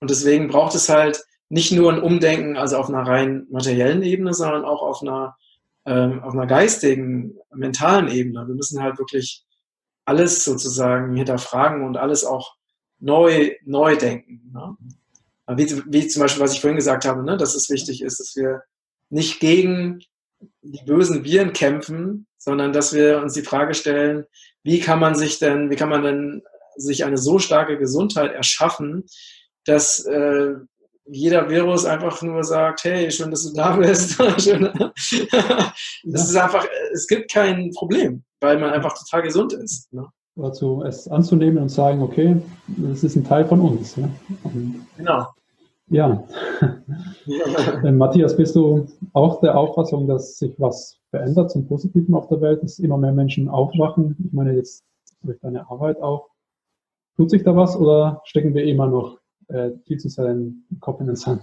Und deswegen braucht es halt nicht nur ein Umdenken, also auf einer rein materiellen Ebene, sondern auch auf einer, ähm, auf einer geistigen, mentalen Ebene. Wir müssen halt wirklich alles sozusagen hinterfragen und alles auch neu, neu denken. Ne? Wie, wie zum Beispiel, was ich vorhin gesagt habe, ne, dass es wichtig ist, dass wir nicht gegen die bösen Viren kämpfen, sondern dass wir uns die Frage stellen, wie kann man sich denn, wie kann man denn sich eine so starke Gesundheit erschaffen, dass äh, jeder Virus einfach nur sagt, hey, schön, dass du da bist. das ist einfach, es gibt kein Problem, weil man einfach total gesund ist. Ne? Dazu es anzunehmen und sagen, okay, das ist ein Teil von uns. Ja? genau. Ja. Äh, Matthias, bist du auch der Auffassung, dass sich was verändert zum Positiven auf der Welt, dass immer mehr Menschen aufwachen? Ich meine jetzt durch deine Arbeit auch. Tut sich da was oder stecken wir immer noch äh, viel zu sehr den Kopf in den Sand?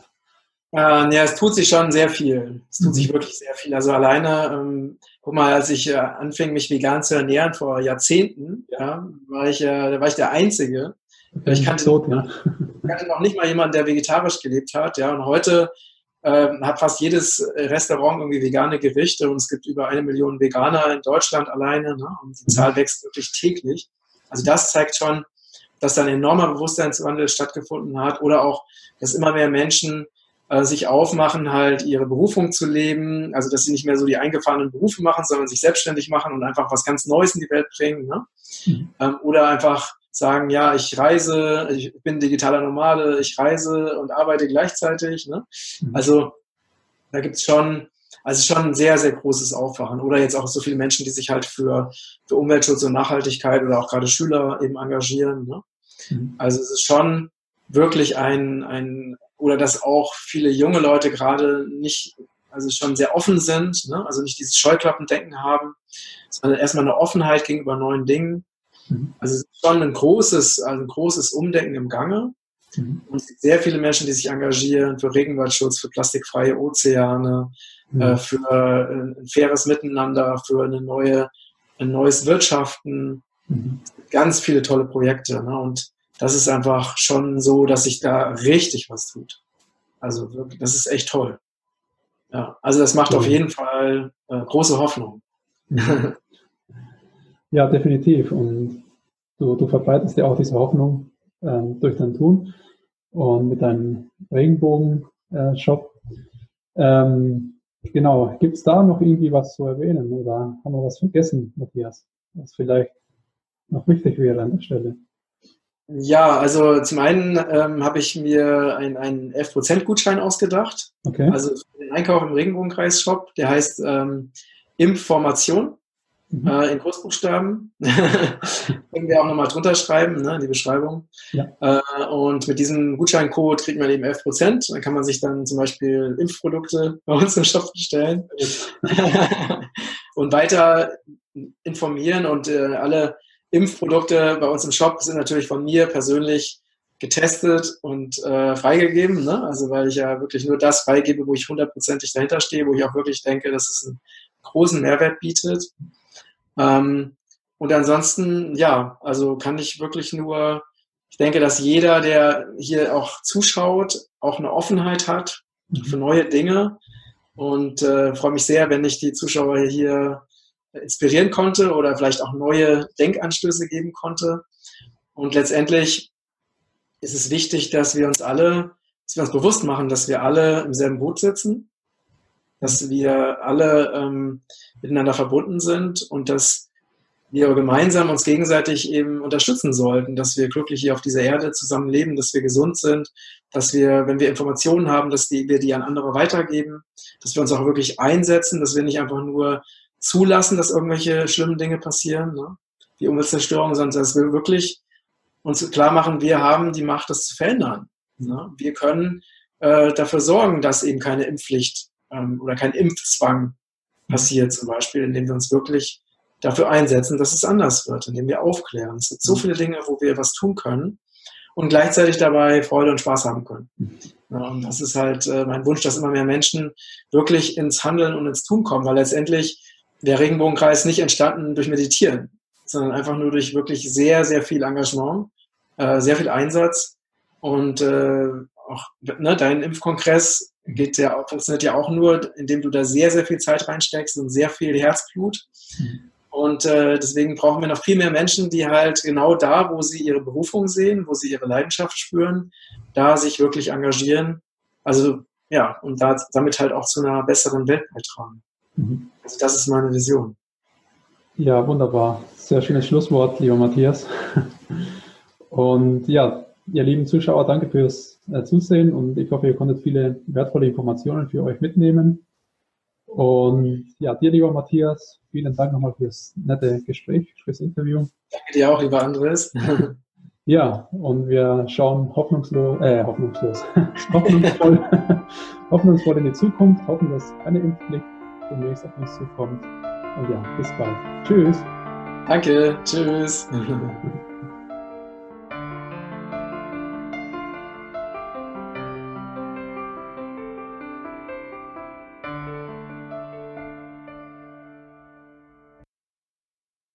Äh, ja, es tut sich schon sehr viel. Es tut mhm. sich wirklich sehr viel. Also alleine, ähm, guck mal, als ich äh, anfing, mich vegan zu ernähren vor Jahrzehnten, ja, war ich, äh, da war ich der Einzige. Ich kannte, tot, ja. kannte noch nicht mal jemanden, der vegetarisch gelebt hat. Ja, und heute äh, hat fast jedes Restaurant irgendwie vegane Gerichte und es gibt über eine Million Veganer in Deutschland alleine. Ne? Und die Zahl wächst wirklich täglich. Also das zeigt schon, dass da ein enormer Bewusstseinswandel stattgefunden hat oder auch, dass immer mehr Menschen äh, sich aufmachen, halt ihre Berufung zu leben, also dass sie nicht mehr so die eingefahrenen Berufe machen, sondern sich selbstständig machen und einfach was ganz Neues in die Welt bringen. Ne? Mhm. Ähm, oder einfach sagen, ja, ich reise, ich bin digitaler Nomade, ich reise und arbeite gleichzeitig. Ne? Mhm. Also da gibt es schon, also schon ein sehr, sehr großes Aufwachen. Oder jetzt auch so viele Menschen, die sich halt für, für Umweltschutz und Nachhaltigkeit oder auch gerade Schüler eben engagieren. Ne? Mhm. Also es ist schon wirklich ein, ein, oder dass auch viele junge Leute gerade nicht, also schon sehr offen sind, ne? also nicht dieses Scheuklappendenken haben, sondern erstmal eine Offenheit gegenüber neuen Dingen. Mhm. Also es ist schon ein großes, also ein großes Umdenken im Gange. Mhm. Und es gibt sehr viele Menschen, die sich engagieren für Regenwaldschutz, für plastikfreie Ozeane. Äh, für äh, ein faires Miteinander, für eine neue, ein neues Wirtschaften. Mhm. Ganz viele tolle Projekte. Ne? Und das ist einfach schon so, dass sich da richtig was tut. Also wirklich, das ist echt toll. Ja, also das macht auf jeden Fall äh, große Hoffnung. Ja, definitiv. Und du, du verbreitest ja auch diese Hoffnung ähm, durch dein Tun und mit deinem Regenbogen-Shop. Äh, ähm, genau, gibt es da noch irgendwie was zu erwähnen oder haben wir was vergessen, Matthias, was vielleicht noch wichtig wäre an der Stelle? Ja, also zum einen ähm, habe ich mir einen 11%-Gutschein ausgedacht. Okay. Also für den Einkauf im Regenbogenkreis-Shop, der heißt ähm, Information mhm. äh, in Großbuchstaben. Können wir auch nochmal drunter schreiben, ne, in die Beschreibung. Ja. Äh, und mit diesem Gutscheincode kriegt man eben 11%. Dann kann man sich dann zum Beispiel Impfprodukte bei uns im Shop bestellen und weiter informieren und äh, alle Impfprodukte bei uns im Shop sind natürlich von mir persönlich getestet und äh, freigegeben. Ne? Also weil ich ja wirklich nur das freigebe, wo ich hundertprozentig dahinter stehe, wo ich auch wirklich denke, dass es einen großen Mehrwert bietet. Ähm, und ansonsten, ja, also kann ich wirklich nur, ich denke, dass jeder, der hier auch zuschaut, auch eine Offenheit hat für neue Dinge. Und äh, freue mich sehr, wenn ich die Zuschauer hier inspirieren konnte oder vielleicht auch neue Denkanstöße geben konnte. Und letztendlich ist es wichtig, dass wir uns alle, dass wir uns bewusst machen, dass wir alle im selben Boot sitzen, dass wir alle ähm, miteinander verbunden sind und dass wir gemeinsam uns gegenseitig eben unterstützen sollten, dass wir glücklich hier auf dieser Erde zusammen leben, dass wir gesund sind, dass wir, wenn wir Informationen haben, dass die, wir die an andere weitergeben, dass wir uns auch wirklich einsetzen, dass wir nicht einfach nur zulassen, dass irgendwelche schlimmen Dinge passieren, ne? wie Umweltzerstörung, sondern dass wir wirklich uns klar machen, wir haben die Macht, das zu verändern. Ne? Wir können äh, dafür sorgen, dass eben keine Impfpflicht ähm, oder kein Impfzwang passiert, zum Beispiel, indem wir uns wirklich dafür einsetzen, dass es anders wird, indem wir aufklären. Es gibt so mhm. viele Dinge, wo wir was tun können und gleichzeitig dabei Freude und Spaß haben können. Mhm. Und das ist halt äh, mein Wunsch, dass immer mehr Menschen wirklich ins Handeln und ins Tun kommen, weil letztendlich der Regenbogenkreis nicht entstanden durch Meditieren, sondern einfach nur durch wirklich sehr, sehr viel Engagement, äh, sehr viel Einsatz und äh, auch ne, dein Impfkongress geht ja, funktioniert ja auch nur, indem du da sehr, sehr viel Zeit reinsteckst und sehr viel Herzblut. Mhm. Und äh, deswegen brauchen wir noch viel mehr Menschen, die halt genau da, wo sie ihre Berufung sehen, wo sie ihre Leidenschaft spüren, da sich wirklich engagieren. Also ja, und da, damit halt auch zu einer besseren Welt beitragen. Mhm. Also das ist meine Vision. Ja, wunderbar. Sehr schönes Schlusswort, lieber Matthias. Und ja, ihr lieben Zuschauer, danke fürs äh, Zusehen und ich hoffe, ihr konntet viele wertvolle Informationen für euch mitnehmen. Und ja, dir, lieber Matthias, vielen Dank nochmal fürs nette Gespräch, fürs Interview. Danke dir auch, lieber Andres. Ja, und wir schauen hoffnungslos, äh, hoffnungslos, hoffnungsvoll, hoffnungsvoll in die Zukunft, hoffen, dass keine Impfpflicht demnächst auf uns zukommt. Und ja, bis bald. Tschüss. Danke, tschüss.